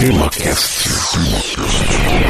TemaCast. E-mail.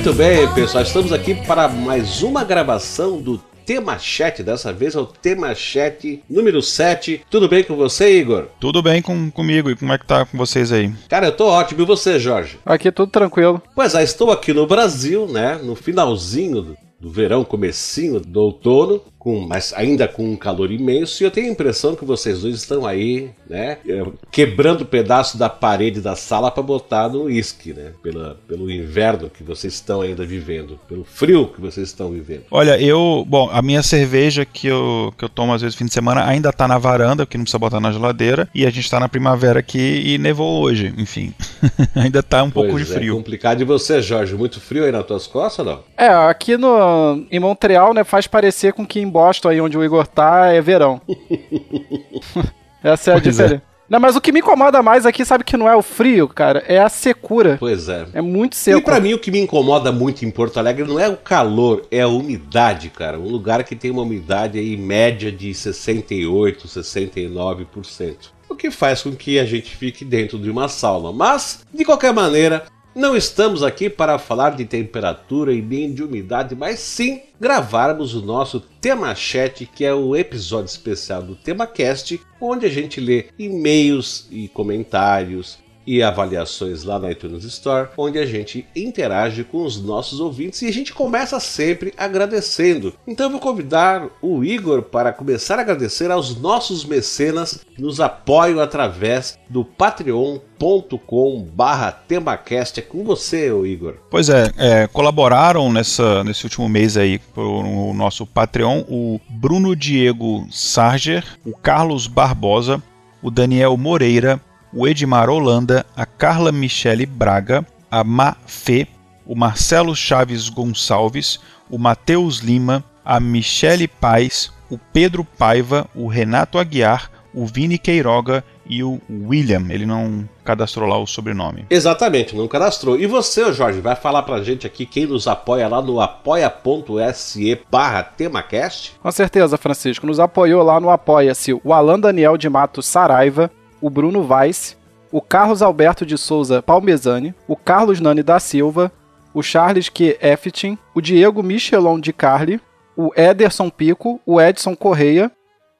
Muito bem, pessoal, estamos aqui para mais uma gravação do Tema Chat. Dessa vez é o Tema Chat número 7. Tudo bem com você, Igor? Tudo bem com, comigo e como é que tá com vocês aí? Cara, eu tô ótimo. E você, Jorge? Aqui tudo tranquilo. Pois é, estou aqui no Brasil, né? No finalzinho do, do verão, comecinho do outono, com, mas ainda com um calor imenso. E eu tenho a impressão que vocês dois estão aí, né? eh, Quebrando pedaço da parede da sala para botar no uísque, né? Pela, pelo inverno que vocês estão ainda vivendo, pelo frio que vocês estão vivendo. Olha, eu. Bom, a minha cerveja que eu, que eu tomo às vezes no fim de semana ainda tá na varanda, que não precisa botar na geladeira. E a gente tá na primavera aqui e nevou hoje. Enfim, ainda tá um pouco Pois de é, frio. complicado. E você, Jorge? Muito frio aí nas tuas costas ou não? É, aqui no, em Montreal, né, faz parecer com que em Boston, aí onde o Igor tá, é verão. Essa é a Pois é. diferença. Não, mas o que me incomoda mais aqui, sabe que não é o frio, cara, é a secura. Pois é. É muito E seco. pra mim o que me incomoda muito em Porto Alegre não é o calor, é a umidade, cara. Um lugar que tem uma umidade aí média de 68, 69%. O que faz com que a gente fique dentro de uma sauna. Mas, de qualquer maneira, não estamos aqui para falar de temperatura e nem de umidade, mas sim gravarmos o nosso Tema Chat, que é o episódio especial do TemaCast, onde a gente lê e-mails e comentários e avaliações lá na iTunes Store, onde a gente interage com os nossos ouvintes e a gente começa sempre agradecendo. Então eu vou convidar o Igor para começar a agradecer aos nossos mecenas que nos apoiam através do patreon.com barra temacast. É com você, Igor. Pois é, é, colaboraram nessa, nesse último mês aí o nosso Patreon o Bruno Diego Sarger, o Carlos Barbosa, o Daniel Moreira, o Edmar Holanda, a Carla Michele Braga, a Mafê, o Marcelo Chaves Gonçalves, o Matheus Lima, a Michele Paz, o Pedro Paiva, o Renato Aguiar, o Vini Queiroga e o William. Ele não cadastrou lá o sobrenome. Exatamente, não cadastrou. E você, Jorge, vai falar pra gente aqui quem nos apoia lá no apoia.se barra temacast? Com certeza, Francisco. Nos apoiou lá no Apoia-se o Alan Daniel de Matos Saraiva, o Bruno Weiss, o Carlos Alberto de Souza Palmezani, o Carlos Nani da Silva, o Charles Q. Effetin, o Diego Michelon de Carli, o Ederson Pico, o Edson Correia,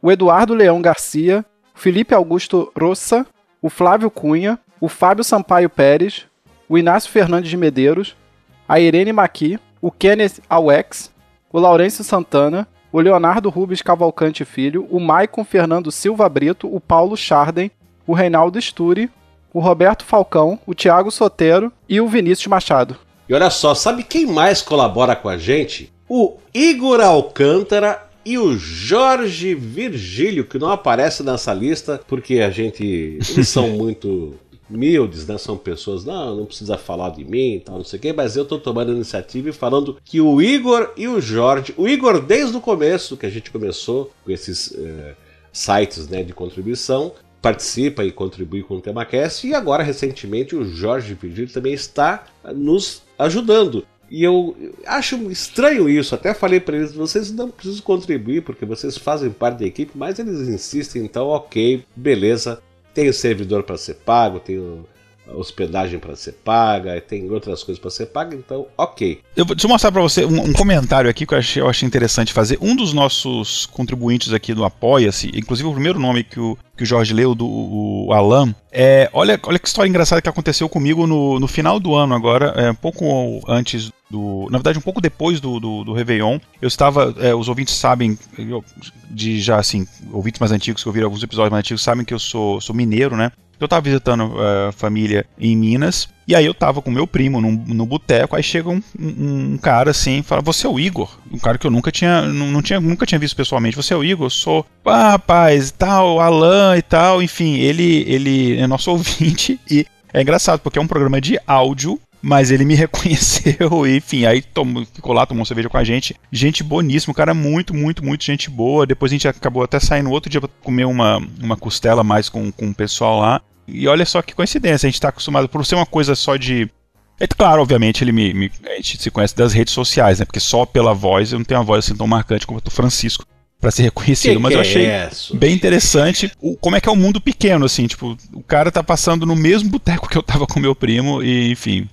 o Eduardo Leão Garcia, o Felipe Augusto Rossa, o Flávio Cunha, o Fábio Sampaio Pérez, o Inácio Fernandes de Medeiros, a Irene Maqui, o Kenneth Awex, o Laurêncio Santana, o Leonardo Rubens Cavalcante Filho, o Maicon Fernando Silva Brito, o Paulo Charden, o Reinaldo Sturi, o Roberto Falcão, o Thiago Sotero e o Vinícius Machado. E olha só, sabe quem mais colabora com a gente? O Igor Alcântara e o Jorge Virgílio, que não aparece nessa lista porque a gente. Eles são muito humildes, né? São pessoas, não, não precisa falar de mim e tal, não sei o quê, mas eu tô tomando a iniciativa e falando que o Igor e o Jorge, o Igor desde o começo, que a gente começou com esses eh, sites né, de contribuição, participa e contribui com o TemaCast, e agora, recentemente, o Jorge Virgílio também está nos ajudando. E eu acho estranho isso, até falei para eles, vocês não precisam contribuir porque vocês fazem parte da equipe, mas eles insistem, então ok, beleza. Tem o servidor para ser pago, tem hospedagem para ser paga, tem outras coisas para ser paga, então ok. Eu vou, deixa eu mostrar pra você um, um comentário aqui que eu achei, eu achei interessante fazer. Um dos nossos contribuintes aqui do Apoia-se, inclusive o primeiro nome que o, que o Jorge leu, do o Alan, é. Olha, olha que história engraçada que aconteceu comigo no, no final do ano agora, é, um pouco antes do. Na verdade, um pouco depois do, do, do Réveillon. Eu estava. é, os ouvintes sabem, de já assim, ouvintes mais antigos que ouviram alguns episódios mais antigos sabem que eu sou, sou mineiro, né? Eu tava visitando a família em Minas, e aí eu tava com meu primo num, no boteco, aí chega um, um- um cara assim fala, você é o Igor? Um cara que eu nunca tinha, não, tinha, nunca tinha visto pessoalmente, você é o Igor? Eu sou, ah, rapaz, tal, Alan e tal, enfim, ele, ele é nosso ouvinte e é engraçado, porque é um programa de áudio mas ele me reconheceu enfim, aí tomou, ficou lá, tomou cerveja com a gente. Gente boníssimo, cara, muito, muito, muito gente boa. Depois a gente acabou até saindo outro dia pra comer uma, uma costela mais com, com o pessoal lá. E olha só que coincidência, a gente tá acostumado por ser uma coisa só de. É claro, obviamente, ele me, me, A gente se conhece das redes sociais, né? Porque só pela voz eu não tenho uma voz assim tão marcante como a do Francisco para ser reconhecido, Que mas que eu é achei isso? bem interessante o, como é que é o mundo pequeno, assim, tipo, o cara tá passando no mesmo boteco que eu tava com meu primo, e enfim.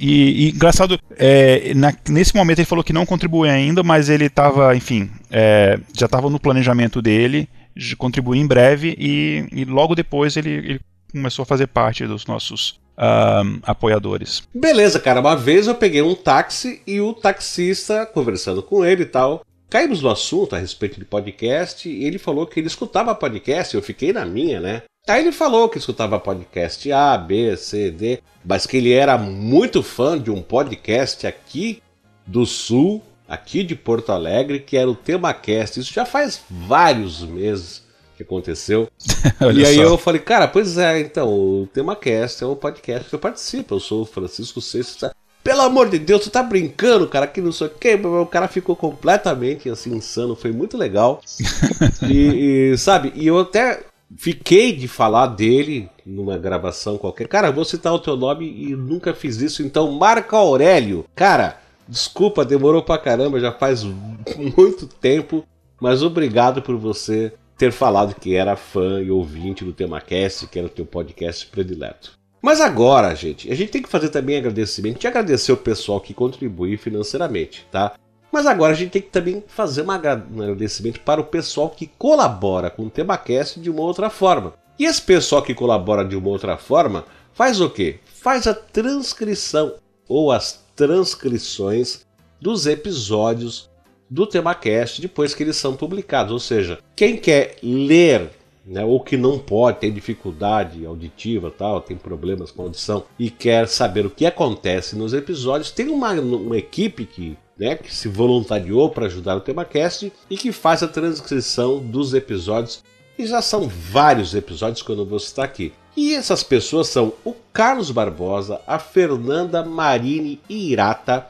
E, e engraçado, é, na- nesse momento ele falou que não contribui ainda, mas ele tava, enfim, é, já tava no planejamento dele de contribuir em breve, e, e logo depois ele, ele começou a fazer parte dos nossos ahn, apoiadores. Beleza, cara. Uma vez eu peguei um táxi e o taxista, conversando com ele e tal, caímos no assunto a respeito de podcast e ele falou que ele escutava podcast, eu fiquei na minha, né? Aí ele falou que escutava podcast A, B, C, D, mas que ele era muito fã de um podcast aqui do Sul, aqui de Porto Alegre, que era o TemaCast. Isso já faz vários meses que aconteceu. E aí só. eu falei, cara, pois é, então, o TemaCast é o podcast que eu participo. Eu sou o Francisco Seixas. Pelo amor de Deus, tu tá brincando, cara, que não sei o que. O cara ficou completamente assim, insano, foi muito legal. e, e, sabe, e eu até fiquei de falar dele numa gravação qualquer. Cara, vou citar o teu nome e nunca fiz isso, então Marco Aurélio. Cara, desculpa, demorou pra caramba, já faz muito tempo, mas obrigado por você ter falado que era fã e ouvinte do TemaCast, que era o teu podcast predileto. Mas agora, gente, a gente tem que fazer também agradecimento, de agradecer o pessoal que contribui financeiramente, tá? Mas agora a gente tem que também fazer um agradecimento para o pessoal que colabora com o TemaCast de uma outra forma. E esse pessoal que colabora de uma outra forma faz o quê? Faz a transcrição ou as transcrições dos episódios do TemaCast depois que eles são publicados. Ou seja, quem quer ler né, ou que não pode, tem dificuldade auditiva, tal, tem problemas com audição e quer saber o que acontece nos episódios, tem uma, uma equipe que, né, que se voluntariou para ajudar o TemaCast e que faz a transcrição dos episódios. E já são vários episódios não vou citar aqui. E essas pessoas são o Carlos Barbosa, a Fernanda Marini Irata,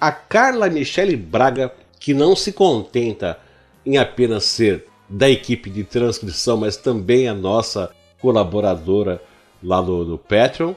a Carla Michele Braga, que não se contenta em apenas ser da equipe de transcrição, mas também a nossa colaboradora lá no, no Patreon.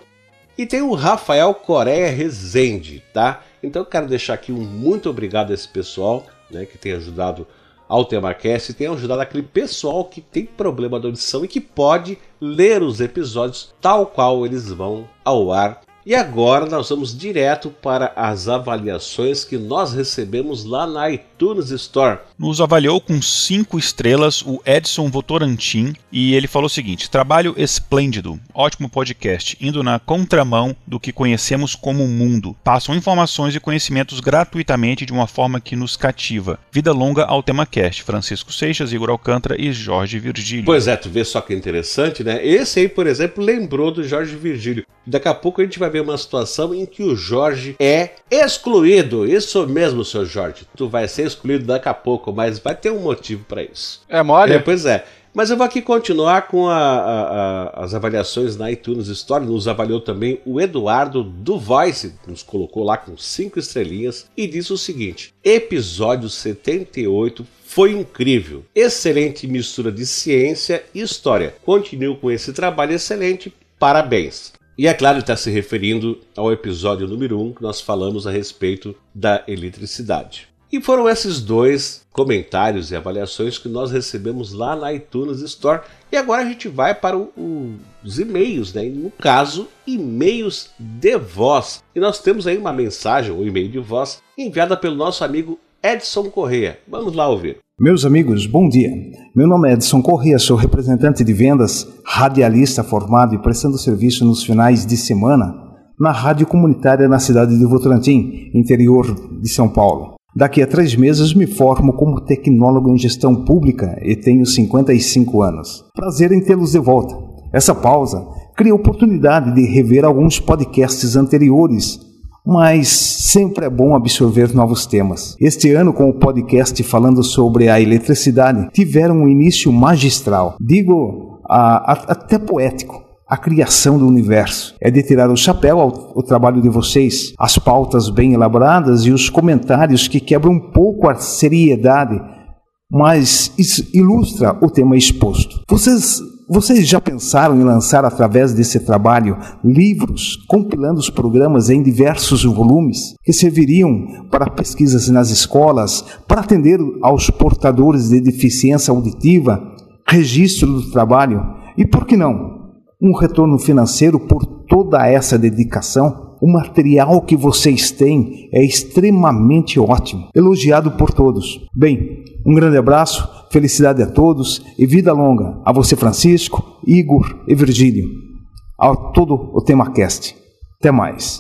E tem o Rafael Coreia Rezende, tá? Então eu quero deixar aqui um muito obrigado a esse pessoal, né, que tem ajudado ao TemaCast e tem ajudado aquele pessoal que tem problema de audição e que pode ler os episódios tal qual eles vão ao ar. E agora nós vamos direto para as avaliações que nós recebemos lá na iTunes Store. Nos avaliou com 5 estrelas o Edson Votorantim e ele falou o seguinte: trabalho esplêndido, ótimo podcast, indo na contramão do que conhecemos como mundo. Passam informações e conhecimentos gratuitamente de uma forma que nos cativa. Vida longa ao TemaCast. Francisco Seixas, Igor Alcântara e Jorge Virgílio. Pois é, tu vê só que interessante, né? Esse aí, por exemplo, lembrou do Jorge Virgílio. Daqui a pouco a gente vai ver uma situação em que o Jorge é excluído. Isso mesmo, seu Jorge. Tu vai ser excluído daqui a pouco, mas vai ter um motivo para isso. É mole? É, pois é. Mas eu vou aqui continuar com a- a- a- as avaliações na iTunes Store. Nos avaliou também o Eduardo do Voice, nos colocou lá com cinco estrelinhas e disse o seguinte: Episódio 78 foi incrível. Excelente mistura de ciência e história. Continue com esse trabalho excelente. Parabéns. E é claro, está se referindo ao episódio número 1 que nós falamos a respeito da eletricidade. E foram esses dois comentários e avaliações que nós recebemos lá na iTunes Store. E agora a gente vai para o- o- os e-mails, né? No caso, e-mails de voz. E nós temos aí uma mensagem, um e-mail de voz, enviada pelo nosso amigo Edson Correia. Vamos lá ouvir. Meus amigos, bom dia. Meu nome é Edson Corrêa, sou representante de vendas, radialista formado e prestando serviço nos finais de semana na rádio comunitária na cidade de Votorantim, interior de São Paulo. Daqui a três meses me formo como tecnólogo em gestão pública e tenho 55 anos. Prazer em tê-los de volta. Essa pausa cria oportunidade de rever alguns podcasts anteriores mas sempre é bom absorver novos temas. Este ano, com o podcast falando sobre a eletricidade, tiveram um início magistral, digo a- a- até poético. a criação do universo. É de tirar o chapéu ao, ao, trabalho de vocês, as pautas bem elaboradas e os comentários que quebram um pouco a seriedade, mas ilustra o tema exposto. Vocês vocês já pensaram em lançar através desse trabalho livros compilando os programas em diversos volumes que serviriam para pesquisas nas escolas, para atender aos portadores de deficiência auditiva, registro do trabalho e, por que não, um retorno financeiro por toda essa dedicação? O material que vocês têm é extremamente ótimo, elogiado por todos. Bem, um grande abraço, felicidade a todos e vida longa a você, Francisco, Igor e Virgílio, a todo o TemaCast. Até mais.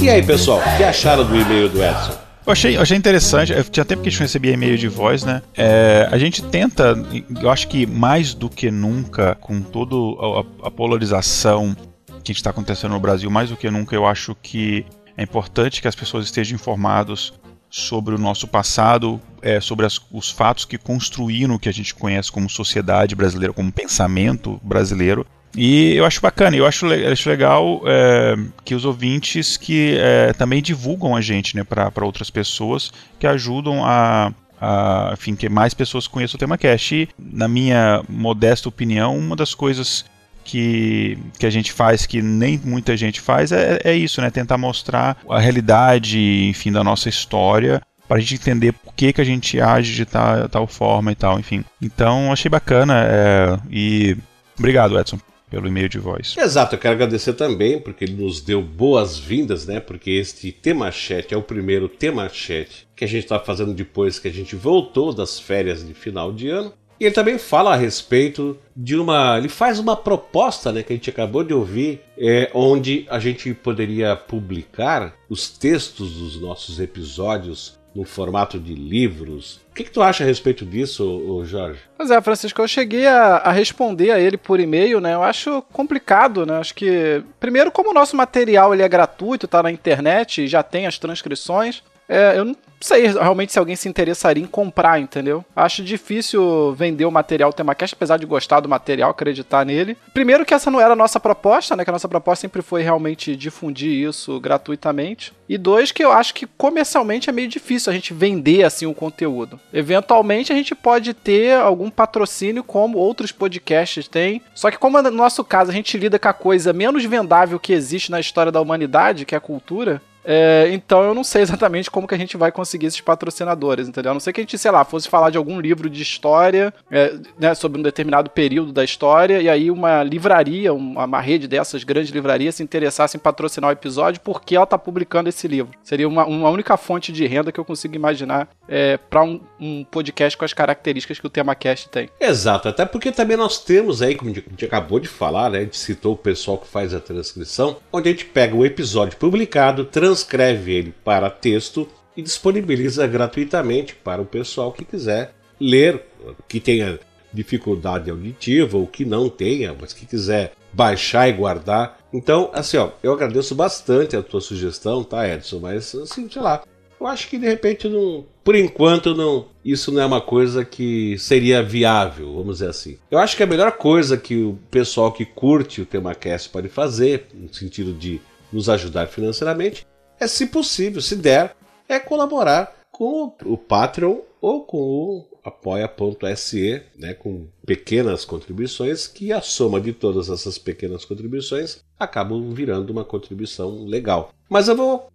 E aí, pessoal, o que acharam do e-mail do Edson? Eu achei, eu achei interessante, eu tinha tempo que a gente recebia e-mail de voz, né? É, a gente tenta, eu acho que mais do que nunca, com toda a, a polarização que está acontecendo no Brasil, mais do que nunca, eu acho que é importante que as pessoas estejam informadas sobre o nosso passado, é, sobre as, os fatos que construíram o que a gente conhece como sociedade brasileira, como pensamento brasileiro. E eu acho bacana, eu acho, acho legal é, que os ouvintes que é, também divulgam a gente né, para outras pessoas que ajudam a, a, enfim, que mais pessoas conheçam o tema Cash. E, na minha modesta opinião, uma das coisas que, que a gente faz que nem muita gente faz é, é isso, né? Tentar mostrar a realidade, enfim, da nossa história para a gente entender por que, que a gente age de tal, tal forma e tal, enfim. Então, achei bacana é, e obrigado, Edson, pelo e-mail de voz. Exato, eu quero agradecer também porque ele nos deu boas-vindas, né? Porque este tema chat é o primeiro tema chat que a gente está fazendo depois que a gente voltou das férias de final de ano. E ele também fala a respeito de uma. Ele faz uma proposta, né, que a gente acabou de ouvir, é, onde a gente poderia publicar os textos dos nossos episódios no formato de livros. O que, que tu acha a respeito disso, Jorge? Pois é, Francisco, eu cheguei a, a responder a ele por e-mail, né? Eu acho complicado, né? Acho que, primeiro, como o nosso material ele é gratuito, tá na internet, já tem as transcrições, é, eu não sei realmente se alguém se interessaria em comprar, entendeu? Acho difícil vender o material TemaCast, apesar de gostar do material, acreditar nele. Primeiro que essa não era a nossa proposta, né? Que a nossa proposta sempre foi realmente difundir isso gratuitamente. E dois, que eu acho que comercialmente é meio difícil a gente vender assim o conteúdo. Eventualmente a gente pode ter algum patrocínio como outros podcasts têm. Só que como no nosso caso a gente lida com a coisa menos vendável que existe na história da humanidade, que é a cultura, é, então eu não sei exatamente como que a gente vai conseguir esses patrocinadores, entendeu? A não ser que a gente, sei lá, fosse falar de algum livro de história, é, né, sobre um determinado período da história, e aí uma livraria, uma, uma, rede dessas grandes livrarias se interessasse em patrocinar o episódio porque ela está publicando esse livro. Seria uma, uma única fonte de renda que eu consigo imaginar é, para um, um, podcast com as características que o TemaCast tem. Exato, até porque também nós temos aí, como a gente acabou de falar, né, a gente citou o pessoal que faz a transcrição, onde a gente pega o episódio publicado, trans transcreve ele para texto e disponibiliza gratuitamente para o pessoal que quiser ler, que tenha dificuldade auditiva ou que não tenha, mas que quiser baixar e guardar. Então, assim, ó, eu agradeço bastante a tua sugestão, tá, Edson? Mas, assim, sei lá, eu acho que de repente não, por enquanto não, isso não é uma coisa que seria viável, vamos dizer assim. Eu acho que a melhor coisa que o pessoal que curte o TemaCast pode fazer, no sentido de nos ajudar financeiramente, é, se possível, se der, é colaborar com o Patreon ou com o apoia.se, né, com pequenas contribuições, que a soma de todas essas pequenas contribuições acabam virando uma contribuição legal. Mas eu vou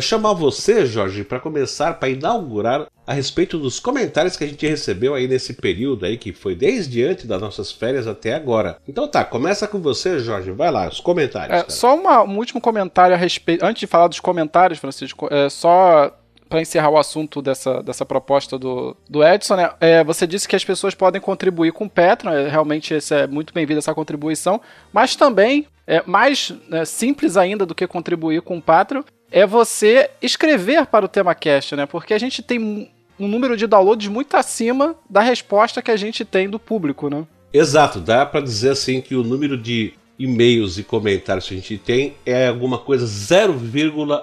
chamar você, Jorge, para começar, para inaugurar a respeito dos comentários que a gente recebeu aí nesse período aí, que foi desde antes das nossas férias até agora. Então tá, começa com você, Jorge. Vai lá, os comentários. É, só uma, um último comentário a respeito. Antes de falar dos comentários, Francisco, é só para encerrar o assunto dessa, dessa proposta do, do Edson, né? É, você disse que as pessoas podem contribuir com o Petro, né? realmente esse é muito bem-vindo essa contribuição, mas também é mais né, simples ainda do que contribuir com o Patreon é você escrever para o TemaCast, né? Porque a gente tem um número de downloads muito acima da resposta que a gente tem do público, né? Exato, dá para dizer assim que o número de e-mails e comentários que a gente tem é alguma coisa 0,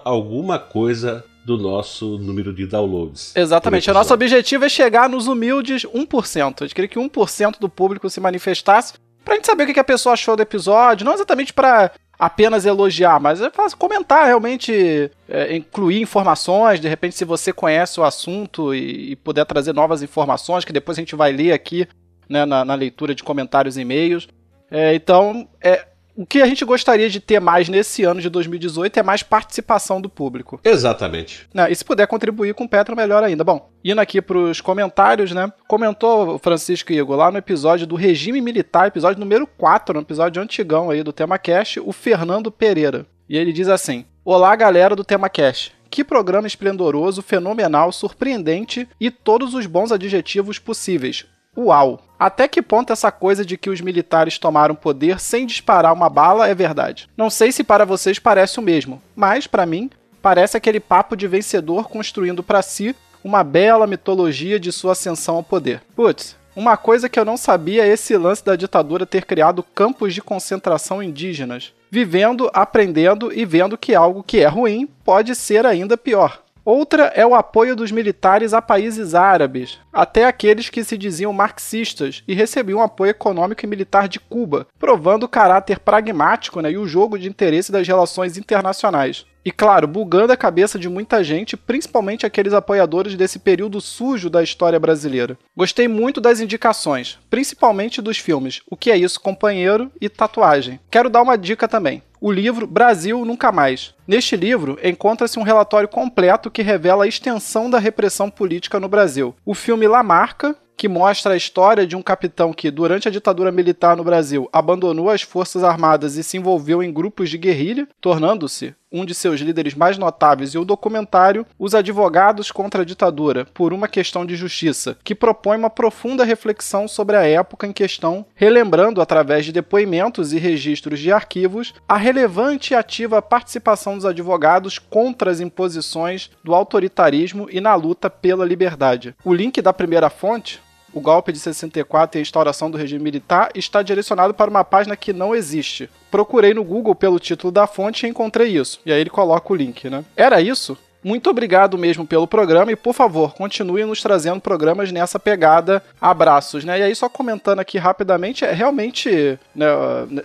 alguma coisa do nosso número de downloads. Exatamente. O nosso objetivo é chegar nos humildes 1%. A gente queria que 1% do público se manifestasse pra gente saber o que a pessoa achou do episódio. Não exatamente pra apenas elogiar, mas é comentar realmente, é, incluir informações. De repente, se você conhece o assunto e, e puder trazer novas informações, que depois a gente vai ler aqui né, na, na leitura de comentários e e-mails. É, então, é, o que a gente gostaria de ter mais nesse ano de 2018 é mais participação do público. Exatamente. Né, E se puder contribuir com o Petro, melhor ainda. Bom, indo aqui pros comentários, né? Comentou o Francisco Igor lá no episódio do Regime Militar, episódio número 4, no episódio antigão aí do Tema Cash, o Fernando Pereira. E ele diz assim: Olá, galera do Tema Cash. Que programa esplendoroso, fenomenal, surpreendente e todos os bons adjetivos possíveis. Uau! Até que ponto essa coisa de que os militares tomaram poder sem disparar uma bala é verdade? Não sei se para vocês parece o mesmo, mas para mim parece aquele papo de vencedor construindo para si uma bela mitologia de sua ascensão ao poder. Putz, uma coisa que eu não sabia é esse lance da ditadura ter criado campos de concentração indígenas, vivendo, aprendendo e vendo que algo que é ruim pode ser ainda pior. Outra é o apoio dos militares a países árabes, até aqueles que se diziam marxistas e recebiam apoio econômico e militar de Cuba, provando o caráter pragmático né, e o jogo de interesse das relações internacionais. E claro, bugando a cabeça de muita gente, principalmente aqueles apoiadores desse período sujo da história brasileira. Gostei muito das indicações, principalmente dos filmes O que é isso, companheiro e Tatuagem. Quero dar uma dica também. O livro Brasil Nunca Mais. Neste livro, encontra-se um relatório completo que revela a extensão da repressão política no Brasil. O filme La Marca, que mostra a história de um capitão que, durante a ditadura militar no Brasil, abandonou as Forças Armadas e se envolveu em grupos de guerrilha, tornando-se um de seus líderes mais notáveis, e o documentário Os Advogados contra a Ditadura, por uma questão de justiça, que propõe uma profunda reflexão sobre a época em questão, relembrando, através de depoimentos e registros de arquivos, a relevante e ativa participação dos advogados contra as imposições do autoritarismo e na luta pela liberdade. O link da primeira fonte, o golpe de 64 e a instauração do regime militar está direcionado para uma página que não existe. Procurei no Google pelo título da fonte e encontrei isso. E aí ele coloca o link, né? Era isso? Muito obrigado mesmo pelo programa e, por favor, continue nos trazendo programas nessa pegada. Abraços, né? E aí, só comentando aqui rapidamente, é realmente. Né,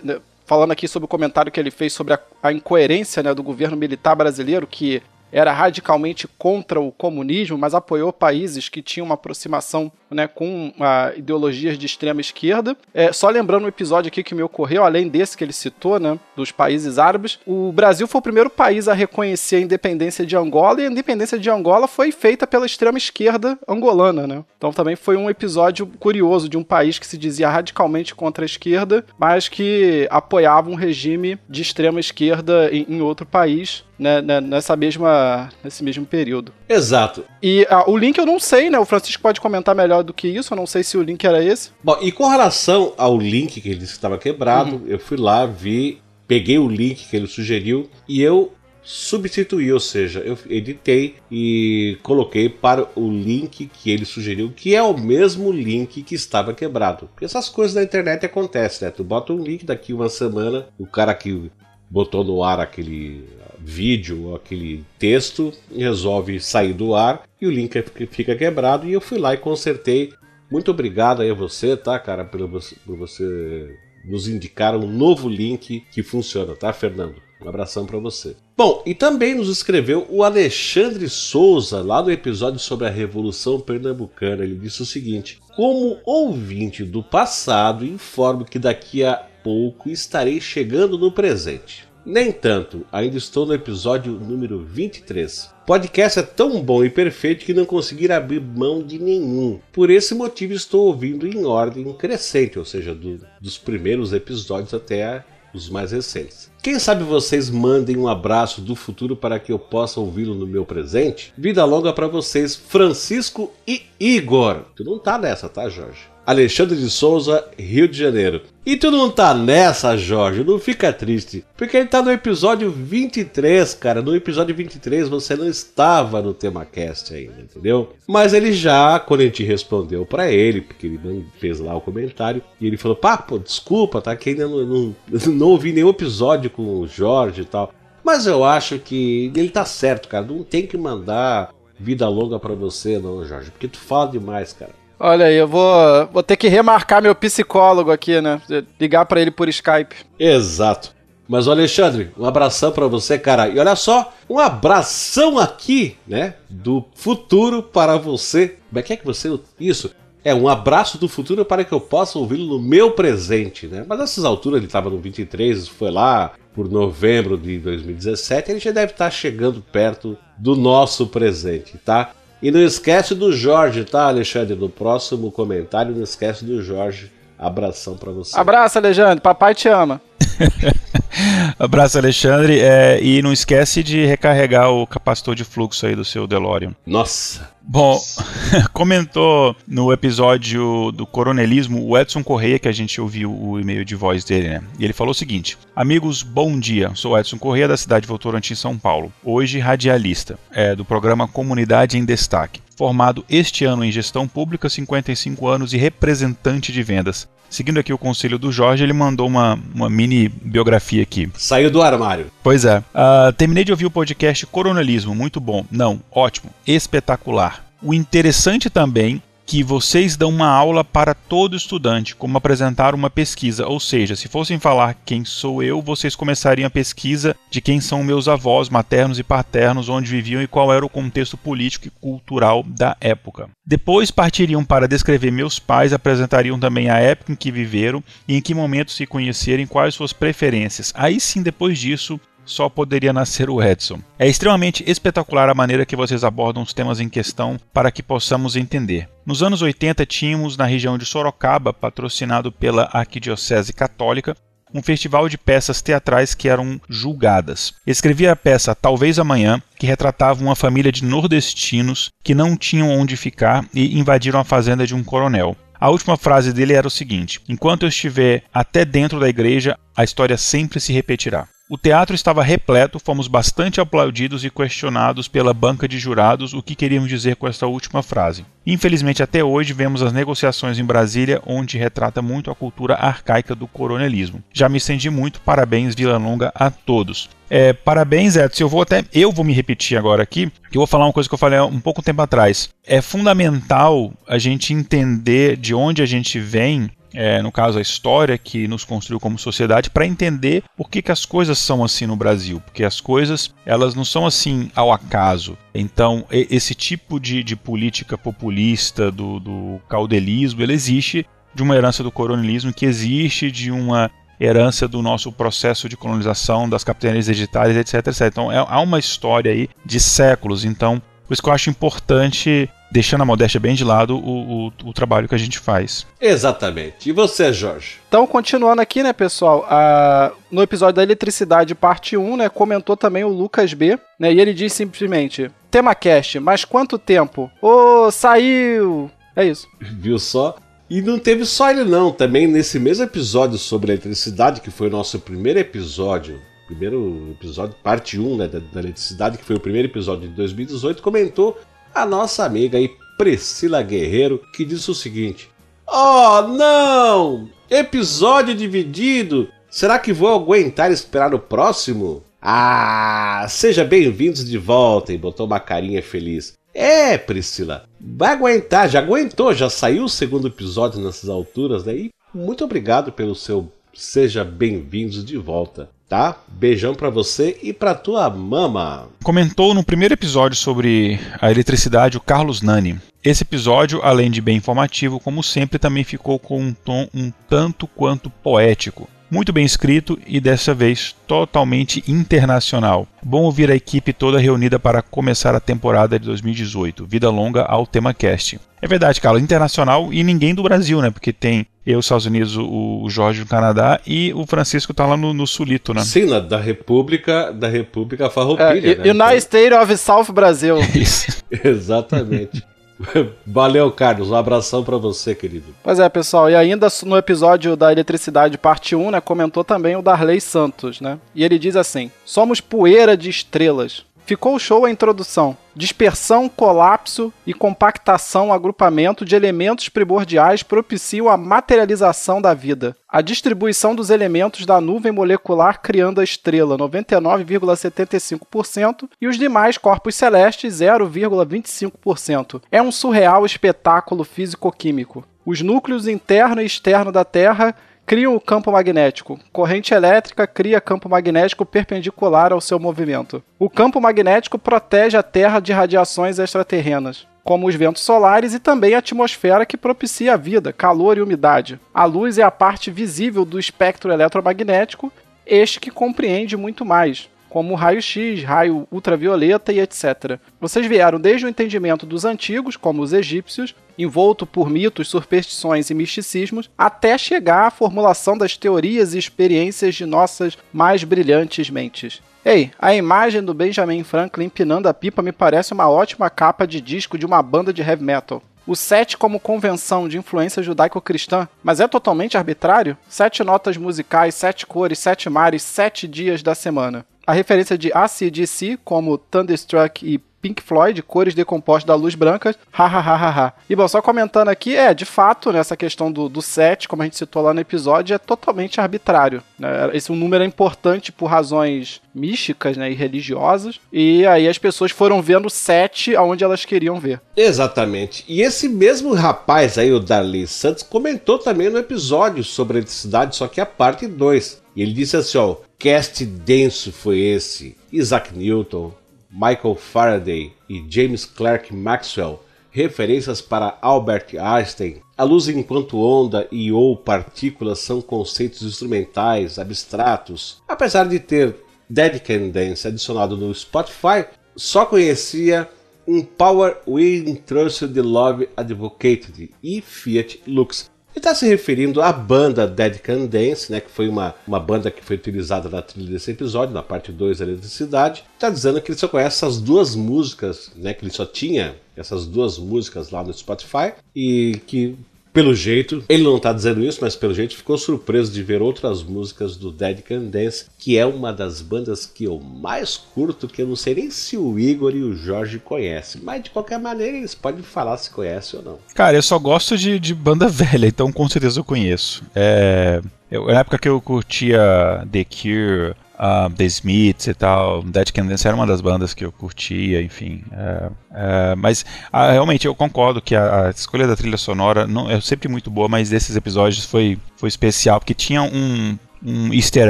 né, falando aqui sobre o comentário que ele fez sobre a, a incoerência né, do governo militar brasileiro, que era radicalmente contra o comunismo, mas apoiou países que tinham uma aproximação né, com ah, ideologias de extrema esquerda. É, só lembrando um episódio aqui que me ocorreu, além desse que ele citou, né, dos países árabes, o Brasil foi o primeiro país a reconhecer a independência de Angola e a independência de Angola foi feita pela extrema esquerda angolana. Né? Então também foi um episódio curioso de um país que se dizia radicalmente contra a esquerda, mas que apoiava um regime de extrema esquerda em, em outro país. Né, né, nessa mesma, nesse mesmo período. Exato. E ah, o link eu não sei, né? O Francisco pode comentar melhor do que isso. Eu não sei se o link era esse. Bom, e com relação ao link que ele disse que estava quebrado, eu fui lá, vi, peguei o link que ele sugeriu e eu substituí, ou seja, eu editei e coloquei para o link que ele sugeriu, que é o mesmo link que estava quebrado. Porque essas coisas na internet acontecem, né? Tu bota um link daqui uma semana, o cara que botou no ar aquele vídeo ou aquele texto resolve sair do ar e o link fica quebrado e eu fui lá e consertei. Muito obrigado aí a você, tá, cara, você, por você nos indicar um novo link que funciona, tá, Fernando? Um abração para você. Bom, e também nos escreveu o Alexandre Souza, lá no episódio sobre a Revolução Pernambucana. Ele disse o seguinte: Como ouvinte do passado, informo que daqui a pouco estarei chegando no presente. Nem tanto, ainda estou no episódio número 23. Podcast é tão bom e perfeito que não consegui abrir mão de nenhum. Por esse motivo estou ouvindo em ordem crescente, ou seja, do, dos primeiros episódios até os mais recentes. Quem sabe vocês mandem um abraço do futuro para que eu possa ouvi-lo no meu presente? Vida longa para vocês, Francisco e Igor. Tu não tá nessa, tá, Jorge? Alexandre de Souza, Rio de Janeiro. E tu não tá nessa, Jorge, não fica triste, porque ele tá no episódio 23, cara. No episódio 23 você não estava no TemaCast ainda, entendeu? Mas ele já, quando a gente respondeu para ele, porque ele fez lá o comentário, e ele falou: pá, pô, desculpa, tá? Que ainda não, não, não ouvi nenhum episódio com o Jorge e tal. Mas eu acho que ele tá certo, cara. Não tem que mandar vida longa pra você, não, Jorge. Porque tu fala demais, cara. Olha aí, eu vou, vou ter que remarcar meu psicólogo aqui, né? Ligar pra ele por Skype. Exato. Mas, Alexandre, um abração pra você, cara. E olha só, um abração aqui, né? Do futuro para você. Como é que é que você. Isso. É um abraço do futuro para que eu possa ouvi-lo no meu presente, né? Mas nessas alturas ele estava no 23, foi lá por novembro de 2017, ele já deve estar chegando perto do nosso presente, tá? E não esquece do Jorge, tá, Alexandre? No próximo comentário, não esquece do Jorge. Abração pra você. Abraço, Alexandre. Papai te ama. Abraço, Alexandre. É, e não esquece de recarregar o capacitor de fluxo aí do seu DeLorean. Nossa. Bom, comentou no episódio do coronelismo o Edson Correia, que a gente ouviu o e-mail de voz dele, né? E ele falou o seguinte: Amigos, bom dia. Sou Edson Correia, da cidade de Votorantim, São Paulo. Hoje radialista, é, do programa Comunidade em Destaque. Formado este ano em gestão pública, 55 anos e representante de vendas. Seguindo aqui o conselho do Jorge, ele mandou uma, uma mini biografia aqui. Saiu do armário. Pois é. Ah, terminei de ouvir o podcast Coronalismo, muito bom. Não, ótimo, espetacular. O interessante também que vocês dão uma aula para todo estudante, como apresentar uma pesquisa, ou seja, se fossem falar quem sou eu, vocês começariam a pesquisa de quem são meus avós maternos e paternos, onde viviam e qual era o contexto político e cultural da época. Depois partiriam para descrever meus pais, apresentariam também a época em que viveram e em que momento se conheceram, quais suas preferências. Aí sim, depois disso, só poderia nascer o Edson. É extremamente espetacular a maneira que vocês abordam os temas em questão para que possamos entender. Nos anos 80 tínhamos na região de Sorocaba, patrocinado pela Arquidiocese Católica, um festival de peças teatrais que eram julgadas. Escrevi a peça Talvez Amanhã, que retratava uma família de nordestinos que não tinham onde ficar e invadiram a fazenda de um coronel. A última frase dele era o seguinte: Enquanto eu estiver até dentro da igreja, a história sempre se repetirá. O teatro estava repleto, fomos bastante aplaudidos e questionados pela banca de jurados o que queríamos dizer com esta última frase. Infelizmente, até hoje, vemos as negociações em Brasília, onde retrata muito a cultura arcaica do coronelismo. Já me estendi muito, parabéns, Vila Longa, a todos. É, parabéns, Edson. Eu vou até. Eu vou me repetir agora aqui, que eu vou falar uma coisa que eu falei um pouco tempo atrás. É fundamental a gente entender de onde a gente vem é, no caso a história que nos construiu como sociedade, para entender por que, que as coisas são assim no Brasil, porque as coisas elas não são assim ao acaso. Então esse tipo de, de política populista do, do caudelismo, ele existe de uma herança do coronelismo que existe de uma herança do nosso processo de colonização, das capitanias digitais, etc, etc. Então é, há uma história aí de séculos. Então, por isso que eu acho importante deixando a modéstia bem de lado, o, o, o, trabalho que a gente faz. Exatamente. E você, Jorge? Então, continuando aqui, né, pessoal, a... no episódio da eletricidade, parte 1, né, comentou também o Lucas B, né, e ele diz simplesmente, tema cast, mas quanto tempo? Ô, oh, saiu! É isso. Viu só? E não teve só ele não, também nesse mesmo episódio sobre eletricidade, que foi o nosso primeiro episódio, primeiro episódio, parte 1 né, da, da eletricidade, que foi o primeiro episódio de 2018, comentou a nossa amiga aí, Priscila Guerreiro, que disse o seguinte: Oh, não! Episódio dividido! Será que vou aguentar esperar o próximo? Ah, seja bem-vindos de volta e botou uma carinha feliz. É, Priscila, vai aguentar, já aguentou, já saiu o segundo episódio nessas alturas, né? E muito obrigado pelo seu seja bem-vindos de volta tá? Beijão para você e para tua mama. Comentou no primeiro episódio sobre a eletricidade o Carlos Nani. Esse episódio, além de bem informativo, como sempre, também ficou com um tom um tanto quanto poético. Muito bem escrito e dessa vez totalmente internacional. Bom ouvir a equipe toda reunida para começar a temporada de 2018. Vida longa ao tema cast. É verdade, Carlos, internacional e ninguém do Brasil, né? Porque tem eu, os Estados Unidos, o, Jorge do Canadá e o Francisco tá lá no, no Sulito, né? Sim, na, da República, da República Farroupilha, é, né? United States of South Brasil. Isso. Exatamente. Valeu, Carlos. Um abração para você, querido. Pois é, pessoal. E ainda no episódio da eletricidade, parte 1, né, comentou também o Darley Santos, né? E ele diz assim: Somos poeira de estrelas. Ficou show a introdução. Dispersão, colapso e compactação, agrupamento de elementos primordiais propiciam a materialização da vida. A distribuição dos elementos da nuvem molecular criando a estrela, 99,75%, e os demais corpos celestes, 0,25%. É um surreal espetáculo físico-químico. Os núcleos interno e externo da Terra criam o campo magnético. Corrente elétrica cria campo magnético perpendicular ao seu movimento. O campo magnético protege a Terra de radiações extraterrenas, como os ventos solares e também a atmosfera que propicia a vida, calor e umidade. A luz é a parte visível do espectro eletromagnético, este que compreende muito mais como raio-x, raio ultravioleta e etc. Vocês vieram desde o entendimento dos antigos, como os egípcios, envolto por mitos, superstições e misticismos, até chegar à formulação das teorias e experiências de nossas mais brilhantes mentes. Ei, a imagem do Benjamin Franklin empinando a pipa me parece uma ótima capa de disco de uma banda de heavy metal. O set como convenção de influência judaico-cristã, mas é totalmente arbitrário? Sete notas musicais, sete cores, sete mares, sete dias da semana a referência de ACDC, como Thunderstruck e Pink Floyd, cores decompostas da luz branca, ha. E bom, só comentando aqui, é, de fato, nessa né, questão do, do set, como a gente citou lá no episódio, é totalmente arbitrário. Né? Esse um número é importante por razões místicas né, e religiosas, e aí as pessoas foram vendo set aonde elas queriam ver. Exatamente. E esse mesmo rapaz aí, o Darley Santos, comentou também no episódio sobre a eletricidade, só que a parte 2. E ele disse assim, ó, cast denso foi esse. Isaac Newton, Michael Faraday e James Clerk Maxwell, referências para Albert Einstein. A luz enquanto onda e ou partículas são conceitos instrumentais, abstratos. Apesar de ter Dead Dance adicionado no Spotify, só conhecia um Power We Trusted Love Advocated e Fiat Lux. Está se referindo à banda Dead Can Dance, né, que foi uma, uma banda que foi utilizada na trilha desse episódio, na parte 2 da eletricidade. Está dizendo que ele só conhece essas duas músicas, né, que ele só tinha essas duas músicas lá no Spotify e que pelo jeito, ele não tá dizendo isso, mas pelo jeito ficou surpreso de ver outras músicas do Dead Can Dance, que é uma das bandas que eu mais curto, que eu não sei nem se o Igor e o Jorge conhecem. Mas de qualquer maneira, eles podem falar se conhecem ou não. Cara, eu só gosto de, de banda velha, então com certeza eu conheço. É, eu, na época que eu curtia The Cure, uh, The Smiths e tal, Dead Can Dance era uma das bandas que eu curtia, enfim. É, é, mas uh, realmente eu concordo que a, a, escolha da trilha sonora não, é sempre muito boa, mas desses episódios foi, foi especial, porque tinha um, um easter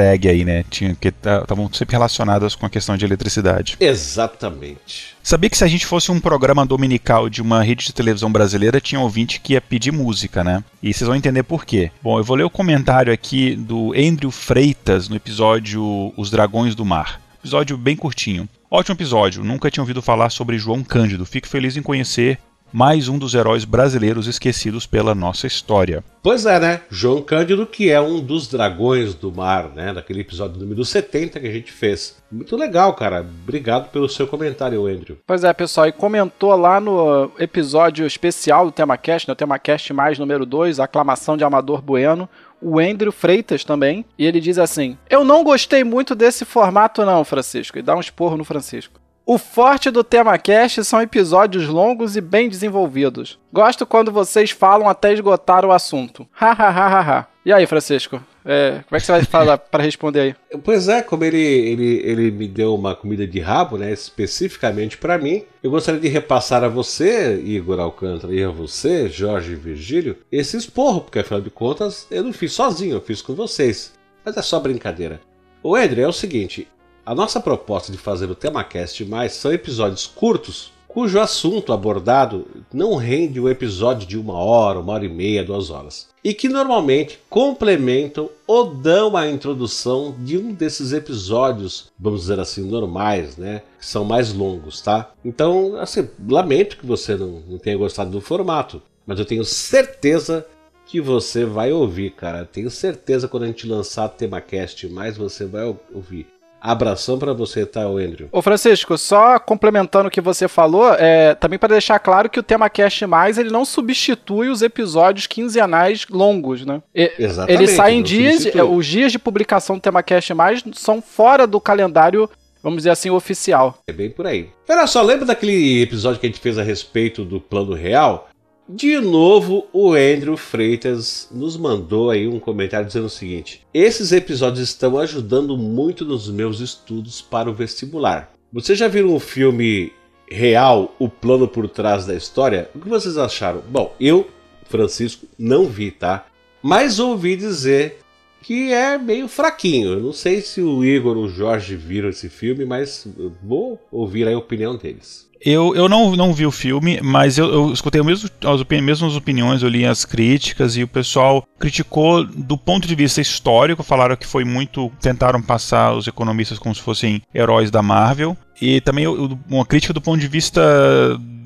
egg aí, né? Tinha, que estavam sempre relacionadas com a questão de eletricidade. Exatamente. Sabia que se a gente fosse um programa dominical de uma rede de televisão brasileira, tinha um ouvinte que ia pedir música, né? E vocês vão entender por quê. Bom, eu vou ler o comentário aqui do Andrew Freitas no episódio Os Dragões do Mar. Episódio bem curtinho. Ótimo episódio, nunca tinha ouvido falar sobre João Cândido. Fico feliz em conhecer mais um dos heróis brasileiros esquecidos pela nossa história. Pois é, né? João Cândido, que é um dos dragões do mar, né? Daquele episódio número 70 que a gente fez. Muito legal, cara. Obrigado pelo seu comentário, Andrew. Pois é, pessoal, e comentou lá no episódio especial do TemaCast, né? O TemaCast mais número 2, aclamação de Amador Bueno, o Andrew Freitas também, e ele diz assim: Eu não gostei muito desse formato, não, Francisco. E dá um esporro no Francisco. O forte do TemaCast são episódios longos e bem desenvolvidos. Gosto quando vocês falam até esgotar o assunto. Hahaha. e aí, Francisco? É, como é que você vai falar para responder aí? Pois é, como ele, ele, ele me deu uma comida de rabo, né, especificamente para mim, eu gostaria de repassar a você, Igor Alcântara, e a você, Jorge Virgílio, esse esporro, porque afinal de contas eu não fiz sozinho, eu fiz com vocês. Mas é só brincadeira. O André é o seguinte, a nossa proposta de fazer o TemaCast mais são episódios curtos, cujo assunto abordado não rende um episódio de uma hora, uma hora e meia, duas horas, e que normalmente complementam ou dão a introdução de um desses episódios, vamos dizer assim, normais, né? Que são mais longos, tá? Então, assim, lamento que você não, não tenha gostado do formato, mas eu tenho certeza que você vai ouvir, cara. Tenho certeza quando a gente lançar TemaCast mais, você vai ouvir. Abração para você, tá, Andrew? Ô Francisco, só complementando o que você falou, é, também para deixar claro que o tema Cast Mais ele não substitui os episódios quinzenais longos, né? E, Exatamente. Ele sai em dias, é, os dias de publicação do tema Cast Mais são fora do calendário vamos dizer assim, oficial. É bem por aí. Olha só, lembra daquele episódio que a gente fez a respeito do plano real? De novo, o Andrew Freitas nos mandou aí um comentário dizendo o seguinte: Esses episódios estão ajudando muito nos meus estudos para o vestibular. Vocês já viram o filme real, o plano por trás da história? O que vocês acharam? Bom, eu, Francisco, não vi, tá? Mas ouvi dizer que é meio fraquinho. Eu não sei se o Igor ou o Jorge viram esse filme, mas vou ouvir a opinião deles. Eu, eu não, não vi o filme, mas eu, eu escutei mesmo, as opini mesmas opiniões, eu li as críticas e o pessoal criticou do ponto de vista histórico, falaram que foi muito. tentaram passar os economistas como se fossem heróis da Marvel. E também uma crítica do ponto de vista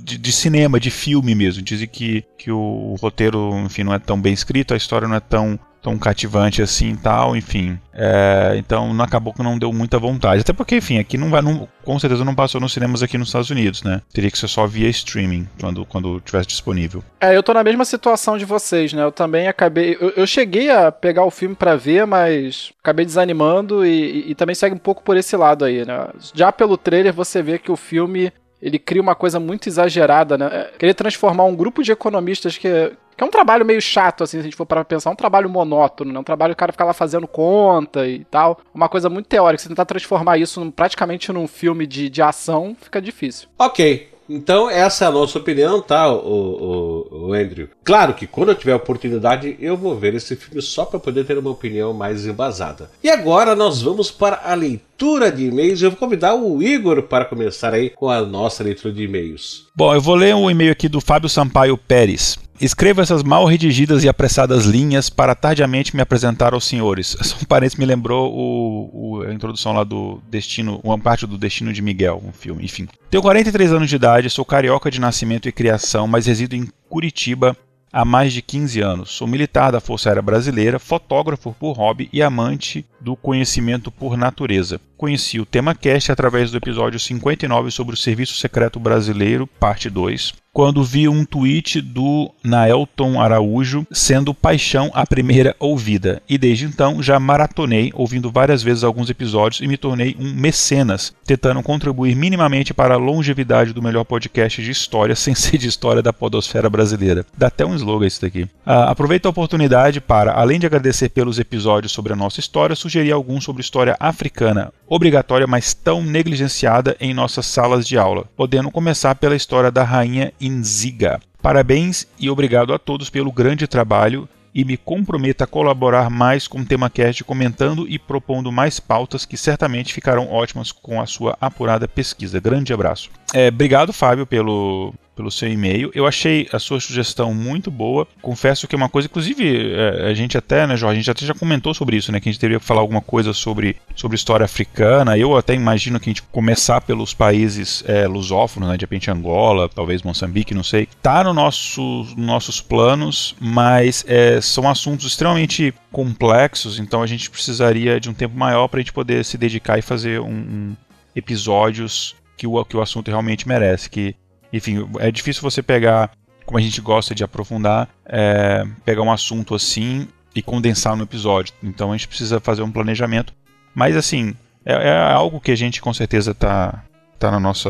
de, de, cinema, de filme mesmo. Dizem que, que o, roteiro, enfim, não é tão bem escrito, a história não é tão tão cativante assim tal, enfim. É, então não acabou que não deu muita vontade. Até porque, enfim, aqui não vai, não, com certeza não passou nos cinemas aqui nos Estados Unidos, né? Teria que ser só via streaming quando quando tivesse disponível. É, eu tô na mesma situação de vocês, né? Eu também acabei, eu, eu cheguei a pegar o filme para ver, mas acabei desanimando e, e, e também segue um pouco por esse lado aí, né? Já pelo trailer você vê que o filme ele cria uma coisa muito exagerada, né? É, querer transformar um grupo de economistas que, que é um trabalho meio chato, assim, se a gente for para pensar, um trabalho monótono, né? Um trabalho que o cara fica lá fazendo conta e tal. Uma coisa muito teórica. Se tentar transformar isso num, praticamente num filme de, de ação, fica difícil. Ok. Então, essa é a nossa opinião, tá, o, o, o Andrew? Claro que quando eu tiver oportunidade, eu vou ver esse filme só para poder ter uma opinião mais embasada. E agora nós vamos para a leitura de e-mails. Eu vou convidar o Igor para começar aí com a nossa leitura de e-mails. Bom, eu vou ler um e-mail aqui do Fábio Sampaio Pérez. Escrevo essas mal redigidas e apressadas linhas para tardiamente me apresentar aos senhores. Um parênteses me lembrou o, o, a introdução lá do Destino, uma parte do Destino de Miguel, um filme, enfim. Tenho 43 anos de idade, sou carioca de nascimento e criação, mas resido em Curitiba há mais de 15 anos. Sou militar da Força Aérea Brasileira, fotógrafo por hobby e amante do conhecimento por natureza. Conheci o tema cast através do episódio 59 sobre o Serviço Secreto Brasileiro, parte 2, quando vi um tweet do Naelton Araújo sendo Paixão a primeira ouvida. E desde então já maratonei, ouvindo várias vezes alguns episódios e me tornei um mecenas, tentando contribuir minimamente para a longevidade do melhor podcast de história, sem ser de história da podosfera brasileira. Dá até um slogan isso daqui. Ah, aproveito a oportunidade para, além de agradecer pelos episódios sobre a nossa história, sugerir alguns sobre história africana, obrigatória, mas tão negligenciada em nossas salas de aula, podendo começar pela história da rainha Inziga. Parabéns e obrigado a todos pelo grande trabalho e me comprometo a colaborar mais com o TemaCast comentando e propondo mais pautas que certamente ficarão ótimas com a sua apurada pesquisa. Grande abraço. É, obrigado, Fábio, pelo, pelo seu e-mail. Eu achei a sua sugestão muito boa. Confesso que é uma coisa, inclusive, é, a gente até, né, Jorge, a gente até já comentou sobre isso, né? Que a gente teria que falar alguma coisa sobre, sobre história africana. Eu até imagino que a gente começar pelos países é, lusófonos, né? De repente Angola, talvez Moçambique, não sei. Tá no nosso, nos nossos planos, mas é, são assuntos extremamente complexos, então a gente precisaria de um tempo maior para a gente poder se dedicar e fazer um, um episódios que o, que o assunto realmente merece. Que enfim, é difícil você pegar, como a gente gosta de aprofundar, é, pegar um assunto assim e condensar no episódio. Então a gente precisa fazer um planejamento. Mas assim, é, é algo que a gente com certeza está tá na, nossa,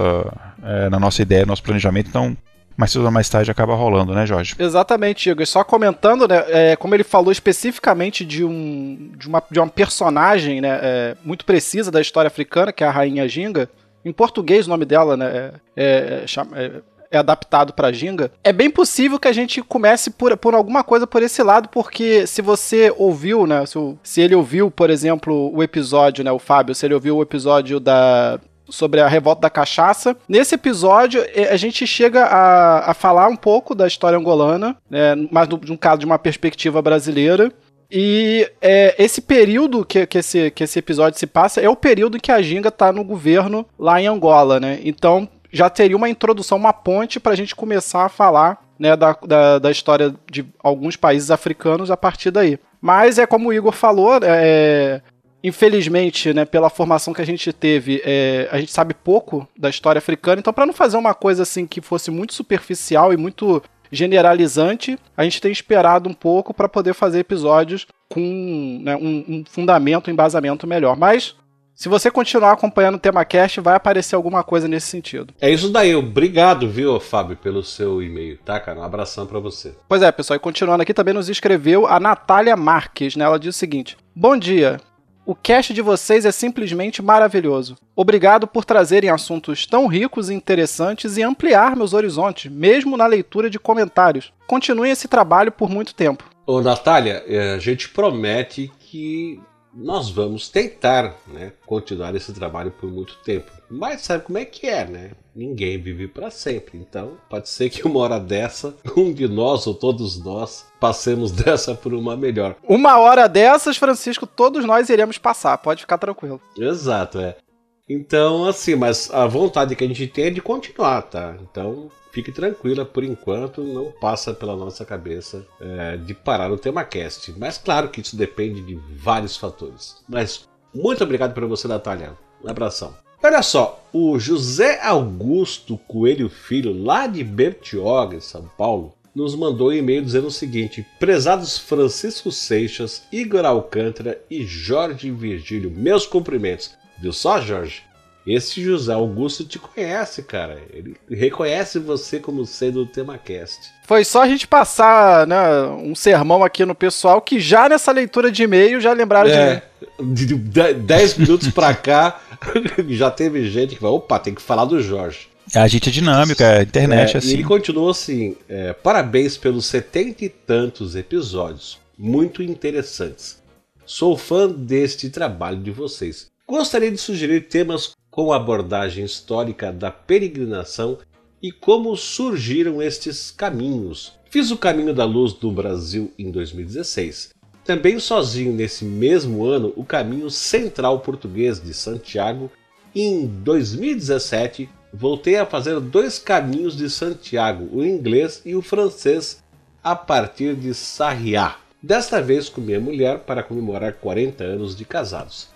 é, na nossa ideia, no nosso planejamento. Então mais cedo ou mais tarde acaba rolando, né, Jorge? Exatamente, Igor. Só comentando, né, é, como ele falou especificamente de, um, de, uma, de uma personagem né, é, muito precisa da história africana, que é a Rainha Ginga, em português, o nome dela, né? É, é, é, é adaptado para Ginga. É bem possível que a gente comece por, por alguma coisa por esse lado, porque se você ouviu, né? Se, se ele ouviu, por exemplo, o episódio, né? O Fábio, se ele ouviu o episódio da, sobre a revolta da cachaça. Nesse episódio, é, a gente chega a, a falar um pouco da história angolana, né, mas no, no caso de uma perspectiva brasileira. E é, esse período que, que, esse, que esse episódio se passa é o período em que a Ginga tá no governo lá em Angola, né? Então já teria uma introdução, uma ponte para a gente começar a falar né, da, da, da, história de alguns países africanos a partir daí. Mas é como o Igor falou, é, infelizmente, né, pela formação que a gente teve, é, a gente sabe pouco da história africana. Então, para não fazer uma coisa assim que fosse muito superficial e muito generalizante, a gente tem esperado um pouco para poder fazer episódios com né, um, um, fundamento, um embasamento melhor. Mas Se você continuar acompanhando o TemaCast, vai aparecer alguma coisa nesse sentido. É isso daí. Obrigado, viu, Fábio, pelo seu e-mail, tá, cara? Um abração pra você. Pois é, pessoal, e continuando aqui, também nos escreveu a Natália Marques, né? Ela diz o seguinte: Bom dia. O cast de vocês é simplesmente maravilhoso. Obrigado por trazerem assuntos tão ricos e interessantes e ampliar meus horizontes, mesmo na leitura de comentários. Continuem esse trabalho por muito tempo. Ô, Natália, eh, a gente promete que nós vamos tentar né, continuar esse trabalho por muito tempo. Mas sabe como é que é, né? Ninguém vive para sempre. Então, pode ser que uma hora dessa, um de nós ou todos nós passemos dessa por uma melhor. Uma hora dessas, Francisco, todos nós iremos passar, pode ficar tranquilo. Exato, é. Então, assim, mas a vontade que a gente tem é de continuar, tá? Então, fique tranquila, por enquanto não passa pela nossa cabeça é, de parar o TemaCast. Mas claro que isso depende de vários fatores. Mas muito obrigado por você, Natália. Um abração. Olha só, o José Augusto Coelho Filho, lá de Bertioga, em São Paulo, nos mandou um e-mail dizendo o seguinte: Prezados Francisco Seixas, Igor Alcântara e Jorge Virgílio, meus cumprimentos. Viu só, Jorge? Esse José Augusto te conhece, cara. Ele reconhece você como sendo o TemaCast. Foi só a gente passar né, um sermão aqui no pessoal que já nessa leitura de e-mail já lembraram de mim. É, de 10 minutos pra cá, já teve gente que vai, opa, tem que falar do Jorge. A gente é dinâmica, a internet É, é, E assim. ele continuou assim: é, parabéns pelos setenta e tantos episódios, muito interessantes. Sou fã deste trabalho de vocês. Gostaria de sugerir temas com abordagem histórica da peregrinação e como surgiram estes caminhos. Fiz o Caminho da Luz do Brasil em 2016. Também sozinho nesse mesmo ano o Caminho Central Português de Santiago e em 2017 voltei a fazer dois caminhos de Santiago, o inglês e o francês, a partir de Sarriá. Desta vez com minha mulher para comemorar 40 anos de casados.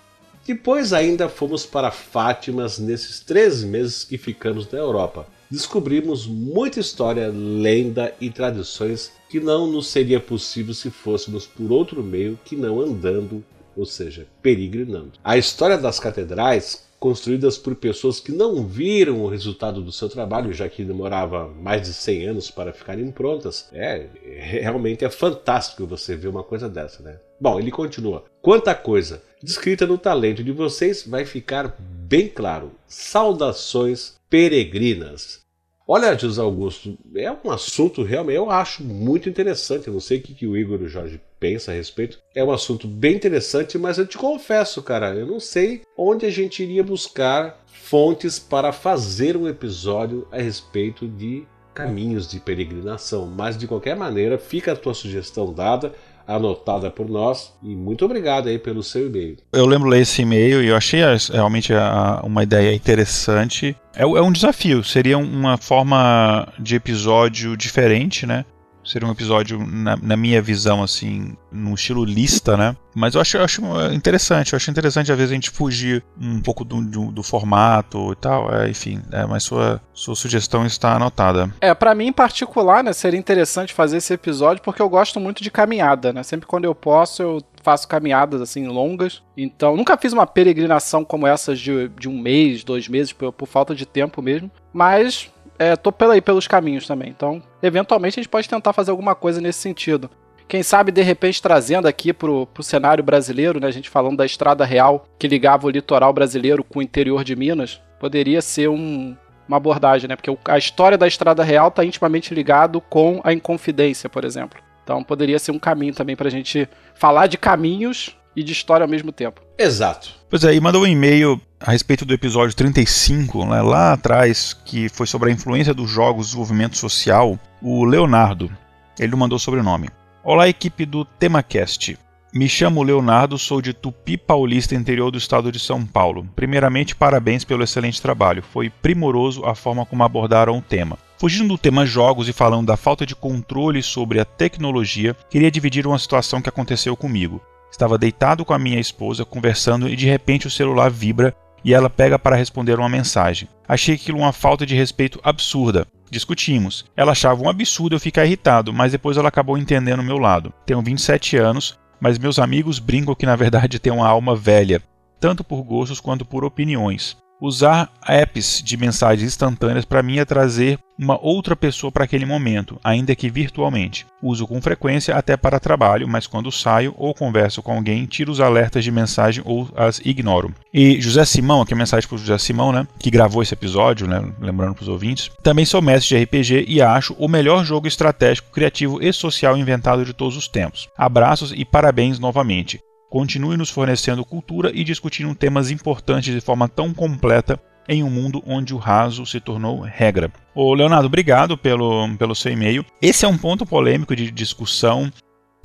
Depois ainda fomos para Fátimas nesses três meses que ficamos na Europa. Descobrimos muita história, lenda e tradições que não nos seria possível se fôssemos por outro meio que não andando, ou seja, peregrinando. A história das catedrais, construídas por pessoas que não viram o resultado do seu trabalho, já que demorava mais de 100 anos para ficarem prontas, é realmente é fantástico você ver uma coisa dessa, né? Bom, ele continua. Quanta coisa descrita no talento de vocês vai ficar bem claro. Saudações peregrinas. Olha, José Augusto, é um assunto realmente eu acho muito interessante. Eu não sei o que, que o Igor e o Jorge pensam a respeito. É um assunto bem interessante, mas eu te confesso, cara, eu não sei onde a gente iria buscar fontes para fazer um episódio a respeito de caminhos de peregrinação. Mas de qualquer maneira, fica a tua sugestão dada, anotada por nós, e muito obrigado aí pelo seu e-mail. Eu lembro ler esse e-mail e eu achei as- realmente a- uma ideia interessante. É, é um desafio, seria uma forma de episódio diferente, né? Seria um episódio, na, na minha visão, assim, no estilo lista, né? Mas eu acho, eu acho interessante, eu acho interessante às vezes a gente fugir um pouco do, do, do formato e tal, é, enfim, é, mas sua, sua sugestão está anotada. É, pra mim em particular, né, seria interessante fazer esse episódio porque eu gosto muito de caminhada, né? Sempre quando eu posso, eu faço caminhadas assim longas. Então, nunca fiz uma peregrinação como essas de, de um mês, dois meses, por, por falta de tempo mesmo. Mas é, tô pela aí pelos caminhos também. Então, eventualmente a gente pode tentar fazer alguma coisa nesse sentido. Quem sabe, de repente, trazendo aqui pro, pro cenário brasileiro, né? A gente falando da estrada real que ligava o litoral brasileiro com o interior de Minas, poderia ser um, uma abordagem, né? Porque a história da Estrada Real está intimamente ligado com a Inconfidência, por exemplo. Então poderia ser um caminho também para a gente falar de caminhos e de história ao mesmo tempo. Exato. Pois é, e mandou um e-mail a respeito do episódio 35, né, lá atrás, que foi sobre a influência dos jogos no desenvolvimento social, o Leonardo. Ele não mandou sobrenome. Olá, equipe do TemaCast. Me chamo Leonardo, sou de Tupi Paulista, interior do estado de São Paulo. Primeiramente, parabéns pelo excelente trabalho. Foi primoroso a forma como abordaram o tema. Fugindo do tema jogos e falando da falta de controle sobre a tecnologia, queria dividir uma situação que aconteceu comigo. Estava deitado com a minha esposa conversando e de repente o celular vibra e ela pega para responder uma mensagem. Achei aquilo uma falta de respeito absurda. Discutimos. Ela achava um absurdo eu ficar irritado, mas depois ela acabou entendendo o meu lado. Tenho 27 anos, mas meus amigos brincam que na verdade tenho uma alma velha. tanto por gostos quanto por opiniões. Usar apps de mensagens instantâneas para mim é trazer uma outra pessoa para aquele momento, ainda que virtualmente. Uso com frequência até para trabalho, mas quando saio ou converso com alguém, tiro os alertas de mensagem ou as ignoro. E José Simão, aqui a mensagem para o José Simão, né, que gravou esse episódio, né, lembrando para os ouvintes, também sou mestre de RPG e acho o melhor jogo estratégico, criativo e social inventado de todos os tempos. Abraços e parabéns novamente. Continue nos fornecendo cultura e discutindo temas importantes de forma tão completa em um mundo onde o raso se tornou regra. Ô Leonardo, obrigado pelo, pelo seu e-mail. Esse é um ponto polêmico de discussão,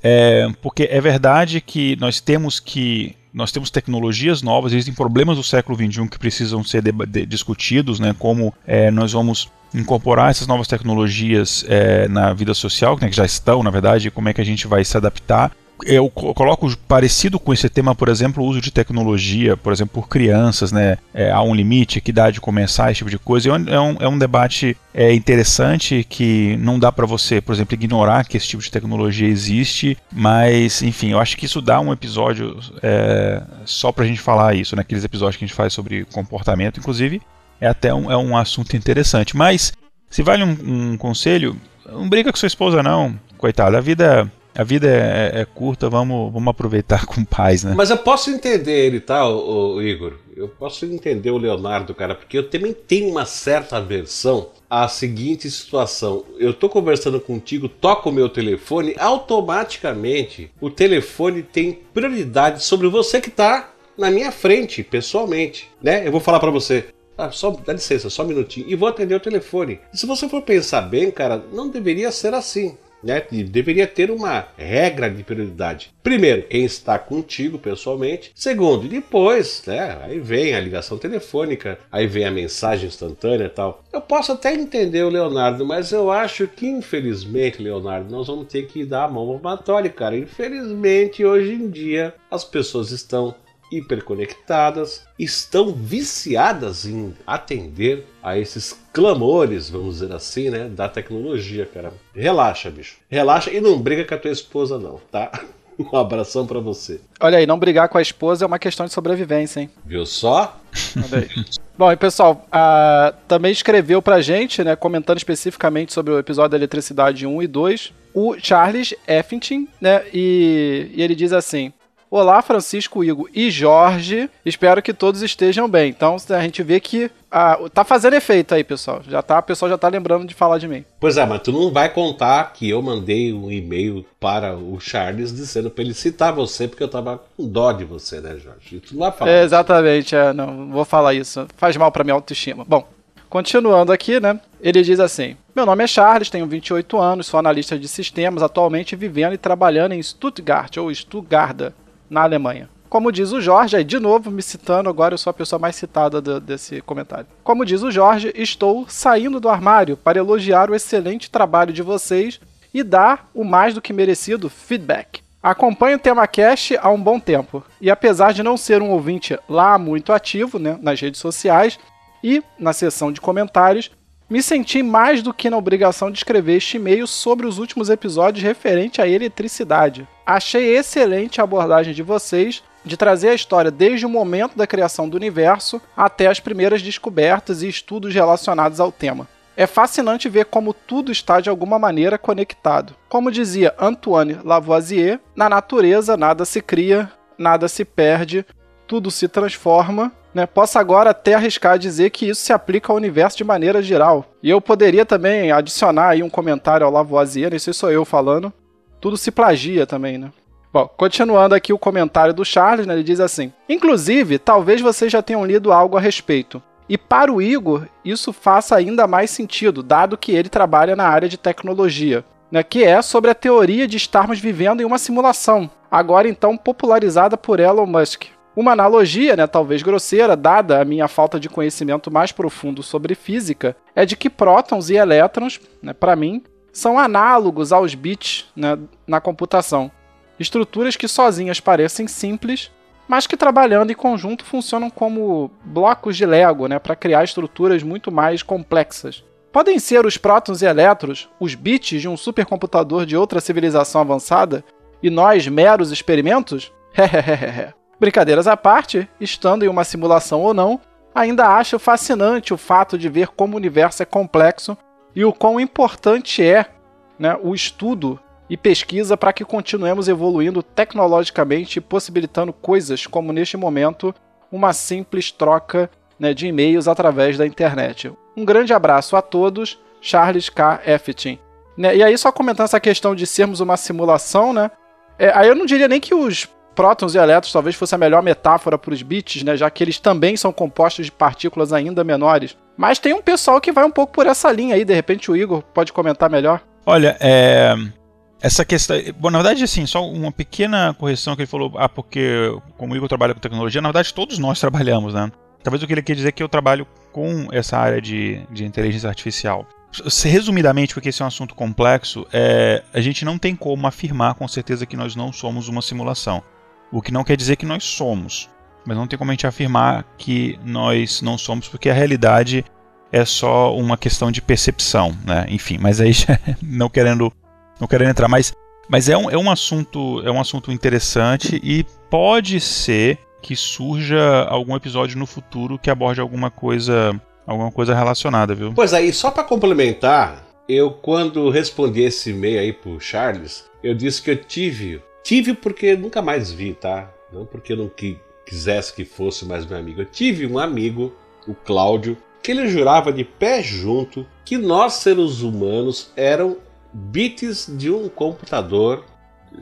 é, porque é verdade que nós temos que nós temos tecnologias novas, existem problemas do século XXI que precisam ser de, de, discutidos, né, como é, nós vamos incorporar essas novas tecnologias é, na vida social, né, que já estão, na verdade, como é que a gente vai se adaptar eu coloco parecido com esse tema, por exemplo, o uso de tecnologia, por exemplo, por crianças, né? É, há um limite, que idade começar, esse tipo de coisa. É um, é um debate é, interessante que não dá para você, por exemplo, ignorar que esse tipo de tecnologia existe, mas, enfim, eu acho que isso dá um episódio é, só pra gente falar isso, naqueles né? episódios que a gente faz sobre comportamento, inclusive, é até um, é um assunto interessante. Mas, se vale um, um conselho, não briga com sua esposa, não. Coitada, a vida a vida é, é, é, curta, vamos, vamos aproveitar com paz, né? Mas eu posso entender ele, tá, o, o Igor? Eu posso entender o Leonardo, cara, porque eu também tenho uma certa aversão à seguinte situação. Eu tô conversando contigo, toco o meu telefone, automaticamente o telefone tem prioridade sobre você que tá na minha frente, pessoalmente, né? Eu vou falar para você, ah, só, dá licença, só um minutinho. E vou atender o telefone. E se você for pensar bem, cara, não deveria ser assim né? Deveria ter uma regra de prioridade. Primeiro, quem está contigo pessoalmente. Segundo, depois, né? Aí vem a ligação telefônica, aí vem a mensagem instantânea e tal. Eu posso até entender o Leonardo, mas eu acho que infelizmente, Leonardo, nós vamos ter que dar a mão palmatória, cara. Infelizmente, hoje em dia, as pessoas estão hiperconectadas, estão viciadas em atender a esses clamores, vamos dizer assim, né, da tecnologia, cara. Relaxa, bicho. Relaxa e não briga com a tua esposa não, tá? Um abração para você. Olha aí, não brigar com a esposa é uma questão de sobrevivência, hein? Viu só? Bom, e pessoal, também escreveu pra gente, né, comentando especificamente sobre o episódio da Eletricidade 1 e 2, o Charles Effington, né, e, e ele diz assim: Olá, Francisco, Igor e Jorge. Espero que todos estejam bem. Então a gente vê que ah, tá fazendo efeito aí, pessoal. Já tá, o pessoal já tá lembrando de falar de mim. Pois é, mas tu não vai contar que eu mandei um e-mail para o Charles dizendo para ele citar você, porque eu tava com dó de você, né, Jorge? Tu não vai falar. É, exatamente, é, não vou falar isso. Faz mal para minha autoestima. Bom, continuando aqui, né? Ele diz assim: Meu nome é Charles, tenho 28 anos, sou analista de sistemas, atualmente vivendo e trabalhando em Stuttgart ou Stuttgart, na Alemanha. Como diz o Jorge, de novo me citando, agora eu sou a pessoa mais citada do, desse comentário. Como diz o Jorge, estou saindo do armário para elogiar o excelente trabalho de vocês e dar o mais do que merecido feedback. Acompanho o tema Cash há um bom tempo e apesar de não ser um ouvinte lá muito ativo né, nas redes sociais e na seção de comentários, me senti mais do que na obrigação de escrever este e-mail sobre os últimos episódios referente à eletricidade. Achei excelente a abordagem de vocês de trazer a história desde o momento da criação do universo até as primeiras descobertas e estudos relacionados ao tema. É fascinante ver como tudo está de alguma maneira conectado. Como dizia Antoine Lavoisier, na natureza nada se cria, nada se perde, tudo se transforma né, posso agora até arriscar dizer que isso se aplica ao universo de maneira geral. E eu poderia também adicionar aí um comentário ao Lavoisier, esse sou eu falando. Tudo se plagia também, né? Bom, continuando aqui o comentário do Charles, né, ele diz assim: Inclusive, talvez vocês já tenham lido algo a respeito. E para o Igor, isso faça ainda mais sentido, dado que ele trabalha na área de tecnologia, né, que é sobre a teoria de estarmos vivendo em uma simulação, agora então popularizada por Elon Musk. Uma analogia, né, talvez grosseira, dada a minha falta de conhecimento mais profundo sobre física, é de que prótons e elétrons, né, para mim, são análogos aos bits né, na computação. Estruturas que sozinhas parecem simples, mas que trabalhando em conjunto funcionam como blocos de Lego né, para criar estruturas muito mais complexas. Podem ser os prótons e elétrons os bits de um supercomputador de outra civilização avançada e nós meros experimentos? Hehehehe. Brincadeiras à parte, estando em uma simulação ou não, ainda acho fascinante o fato de ver como o universo é complexo e o quão importante é né, o estudo e pesquisa para que continuemos evoluindo tecnologicamente, possibilitando coisas como neste momento uma simples troca né, de e-mails através da internet. Um grande abraço a todos, Charles K. Effetin. Né, e aí, só comentando essa questão de sermos uma simulação, né? É, aí eu não diria nem que os prótons e elétrons talvez fosse a melhor metáfora para os bits, né? Já que eles também são compostos de partículas ainda menores. Mas tem um pessoal que vai um pouco por essa linha aí, de repente o Igor pode comentar melhor. Olha, é, essa questão. Bom, na verdade, assim, só uma pequena correção que ele falou. Ah, porque como o Igor trabalha com tecnologia, na verdade todos nós trabalhamos, né? Talvez o que ele quer dizer é que eu trabalho com essa área de, de inteligência artificial. Resumidamente, porque esse é um assunto complexo, é, a gente não tem como afirmar com certeza que nós não somos uma simulação. O que não quer dizer que nós somos. Mas não tem como a gente afirmar que nós não somos, porque a realidade é só uma questão de percepção, né? Enfim, mas aí já não querendo não querendo entrar, mas, mas é, um, é, um assunto, é um assunto interessante e pode ser que surja algum episódio no futuro que aborde alguma coisa alguma coisa relacionada, viu? Pois aí, só para complementar, eu quando respondi esse e-mail aí pro Charles, eu disse que eu tive, tive porque nunca mais vi, tá? Não porque eu não que, quisesse que fosse mais meu amigo. Eu tive um amigo, o Cláudio, que ele jurava de pé junto que nós seres humanos eram bits de um computador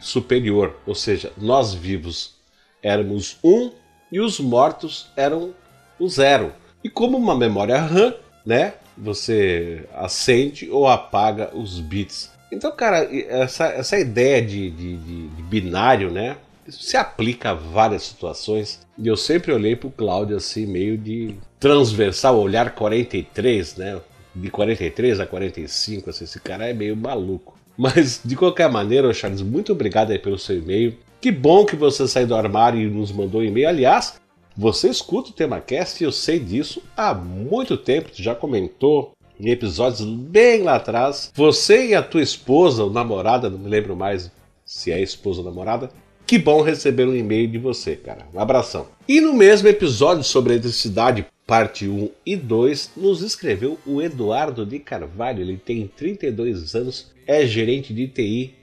superior, ou seja, nós vivos éramos um e os mortos eram o zero. E como uma memória RAM, né? Você acende ou apaga os bits. Então, cara, essa, essa ideia de, de, de, binário, né? Se aplica a várias situações. E eu sempre olhei pro Cláudio assim, meio de transversal, olhar 43, né? de 43 a 45, assim, esse cara é meio maluco. Mas, de qualquer maneira, Charles, muito obrigado aí pelo seu e-mail. Que bom que você saiu do armário e nos mandou um e-mail. Aliás, você escuta o TemaCast e eu sei disso há muito tempo, já comentou em episódios bem lá atrás. Você e a tua esposa, ou namorada, não me lembro mais se é esposa ou namorada, que bom receber um e-mail de você, cara. Um abração. E no mesmo episódio sobre eletricidade parte 1 e 2, nos escreveu o Eduardo de Carvalho. Ele tem 32 anos, é gerente de TI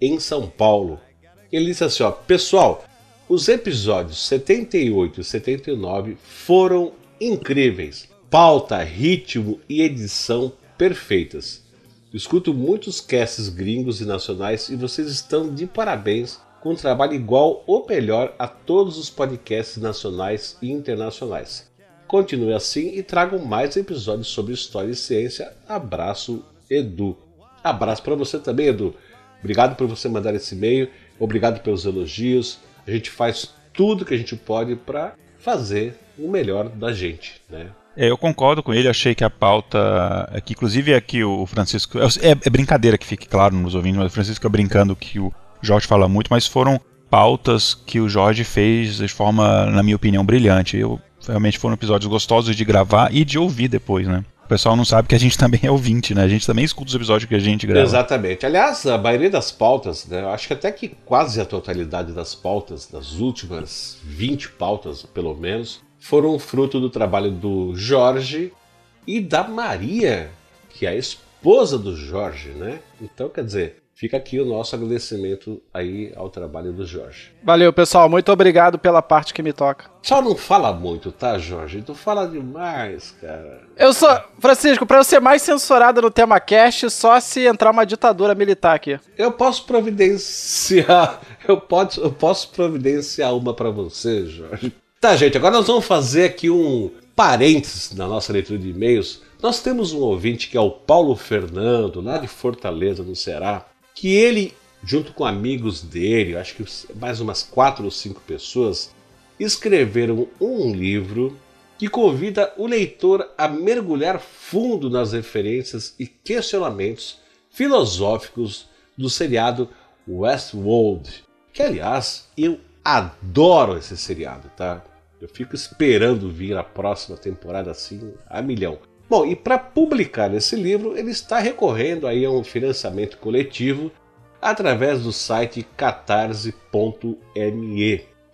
em São Paulo. Ele disse assim: ó, pessoal, os episódios 78 e 79 foram incríveis. Pauta, ritmo e edição perfeitas. escuto muitos casts gringos e nacionais e vocês estão de parabéns com um trabalho igual ou melhor a todos os podcasts nacionais e internacionais. Continue assim e tragam mais episódios sobre história e ciência. Abraço, Edu. Abraço para você também, Edu. Obrigado por você mandar esse e-mail. Obrigado pelos elogios. A gente faz tudo que a gente pode para fazer o melhor da gente, né? É, eu concordo com ele, achei que a pauta. É que inclusive aqui o Francisco. É, é, brincadeira que fique claro nos ouvintes, mas o Francisco fica brincando que o Jorge fala muito, mas foram pautas que o Jorge fez de forma, na minha opinião, brilhante. Eu realmente foram episódios gostosos de gravar e de ouvir depois, né? O pessoal não sabe que a gente também é ouvinte, né? A gente também escuta os episódios que a gente grava. Exatamente. Aliás, a maioria das pautas, né? Eu acho que até que quase a totalidade das pautas, das últimas 20 pautas, pelo menos, foram fruto do trabalho do Jorge e da Maria, que é a esposa do Jorge, né? Então, quer dizer, Fica aqui o nosso agradecimento aí ao trabalho do Jorge. Valeu, pessoal. Muito obrigado pela parte que me toca. Só não fala muito, tá, Jorge? Tu fala demais, cara. Eu sou. Francisco, pra eu ser mais censurado no tema cast, só se entrar uma ditadura militar aqui. Eu posso providenciar. Eu posso, eu posso providenciar uma para você, Jorge. Tá, gente, agora nós vamos fazer aqui um parênteses na nossa leitura de e-mails. Nós temos um ouvinte que é o Paulo Fernando, lá de Fortaleza, no Ceará que ele, junto com amigos dele, acho que mais umas quatro ou cinco pessoas, escreveram um livro que convida o leitor a mergulhar fundo nas referências e questionamentos filosóficos do seriado Westworld, que aliás eu adoro esse seriado, tá? Eu fico esperando vir a próxima temporada assim a milhão. Bom, e para publicar esse livro, ele está recorrendo aí a um financiamento coletivo através do site catarse.me.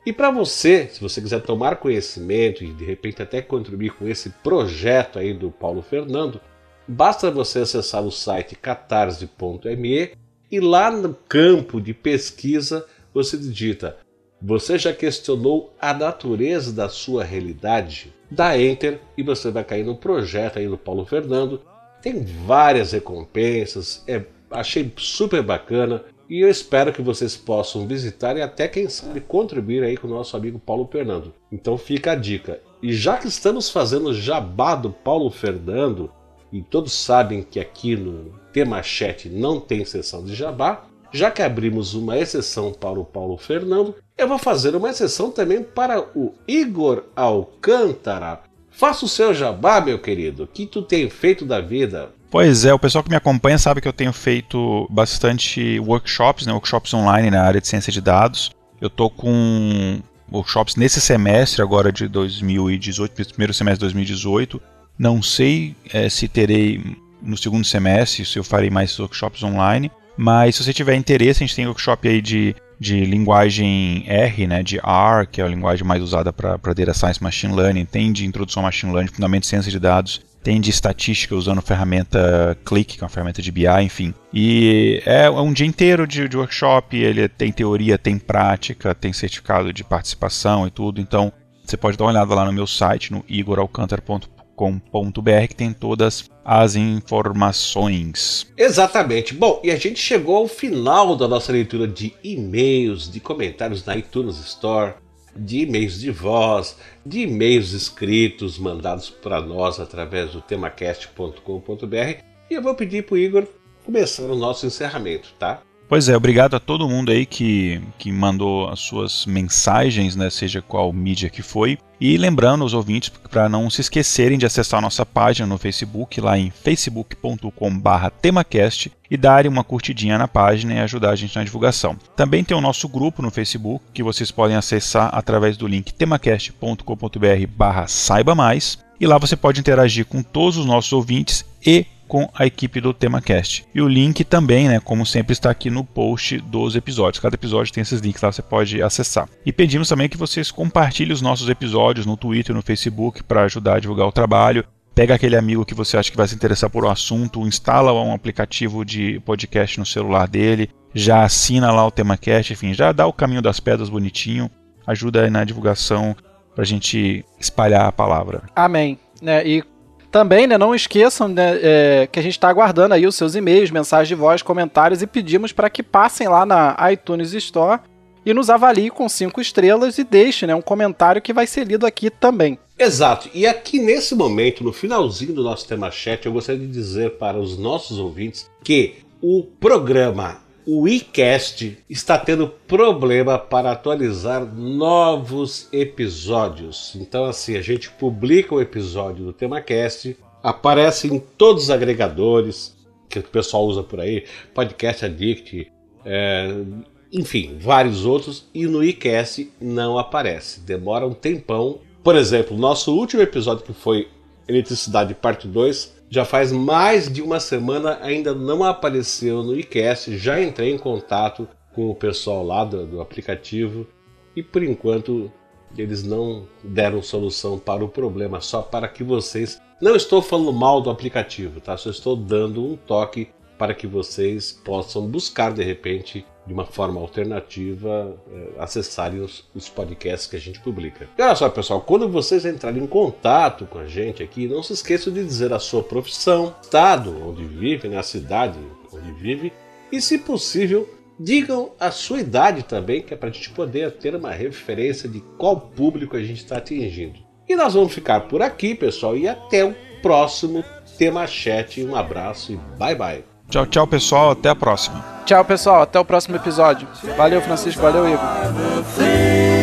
E para você, se você quiser tomar conhecimento e de repente até contribuir com esse projeto aí do Paulo Fernando, basta você acessar o site catarse.me e lá no campo de pesquisa você digita você já questionou a natureza da sua realidade? Dá Enter e você vai cair no projeto aí do Paulo Fernando. Tem várias recompensas, é, achei super bacana e eu espero que vocês possam visitar e até quem sabe contribuir aí com o nosso amigo Paulo Fernando. Então fica a dica. E já que estamos fazendo jabá do Paulo Fernando, e todos sabem que aqui no Tema Chat não tem sessão de jabá, já que abrimos uma exceção para o Paulo Fernando, eu vou fazer uma exceção também para o Igor Alcântara. Faça o seu jabá, meu querido. O que tu tem feito da vida? Pois é, o pessoal que me acompanha sabe que eu tenho feito bastante workshops, né, workshops online na área de ciência de dados. Eu tô com workshops nesse semestre agora de 2018, primeiro semestre de 2018. Não sei é, se terei no segundo semestre, se eu farei mais workshops online, mas se você tiver interesse, a gente tem workshop aí de, de linguagem R, né, de R, que é a linguagem mais usada para Data Science Machine Learning, tem de introdução a Machine Learning, fundamentos de ciência de dados, tem de estatística usando ferramenta Click, que é uma ferramenta de BI, enfim. E é um dia inteiro de, de workshop, ele tem teoria, tem prática, tem certificado de participação e tudo, então você pode dar uma olhada lá no meu site, no igoralcantara.com.br, que tem todas as informações. Exatamente. Bom, e a gente chegou ao final da nossa leitura de e-mails, de comentários na iTunes Store de e-mails de voz, de e-mails escritos mandados para nós através do temacast.com.br. E eu vou pedir para o Igor começar o nosso encerramento, tá? Pois é, obrigado a todo mundo aí que, que mandou as suas mensagens, né, seja qual mídia que foi. E lembrando os ouvintes para não se esquecerem de acessar a nossa página no Facebook, lá em facebook.com/temacast e darem uma curtidinha na página e ajudar a gente na divulgação. Também tem o nosso grupo no Facebook que vocês podem acessar através do link temacast.com.br/saiba mais. E lá você pode interagir com todos os nossos ouvintes e com a equipe do TemaCast. E o link também, né, como sempre, está aqui no post dos episódios. Cada episódio tem esses links lá, você pode acessar. E pedimos também que vocês compartilhem os nossos episódios no Twitter e no Facebook para ajudar a divulgar o trabalho. Pega aquele amigo que você acha que vai se interessar por um assunto, instala um aplicativo de podcast no celular dele, já assina lá o TemaCast, enfim, já dá o caminho das pedras bonitinho, ajuda aí na divulgação para a gente espalhar a palavra. Amém. Né, e também, né, não esqueçam né, é, que a gente está aguardando aí os seus e-mails, mensagens de voz, comentários e pedimos para que passem lá na iTunes Store e nos avaliem com cinco estrelas e deixem né, um comentário que vai ser lido aqui também. Exato. E aqui nesse momento, no finalzinho do nosso tema chat, eu gostaria de dizer para os nossos ouvintes que o programa o iCast está tendo problema para atualizar novos episódios. Então, assim, a gente publica o episódio do TemaCast, aparece em todos os agregadores que o pessoal usa por aí, Podcast Addict, é, enfim, vários outros, e no iCast não aparece. Demora um tempão. Por exemplo, nosso último episódio que foi Eletricidade Parte 2 já faz mais de uma semana, ainda não apareceu no iCast. Já entrei em contato com o pessoal lá do, do aplicativo e por enquanto eles não deram solução para o problema, só para que vocês. Não estou falando mal do aplicativo, tá? Só estou dando um toque para que vocês possam buscar de repente de uma forma alternativa é, acessarem os, os, podcasts que a gente publica. E olha só, pessoal, quando vocês entrarem em contato com a gente aqui, não se esqueçam de dizer a sua profissão, estado onde vive, né, a cidade onde vive, e se possível, digam a sua idade também, que é para a gente poder ter uma referência de qual público a gente está atingindo. E nós vamos ficar por aqui, pessoal, e até o próximo tema chat. Um abraço e bye bye. Tchau, tchau, pessoal. Até a próxima. Tchau, pessoal. Até o próximo episódio. Valeu, Francisco. Valeu, Igor.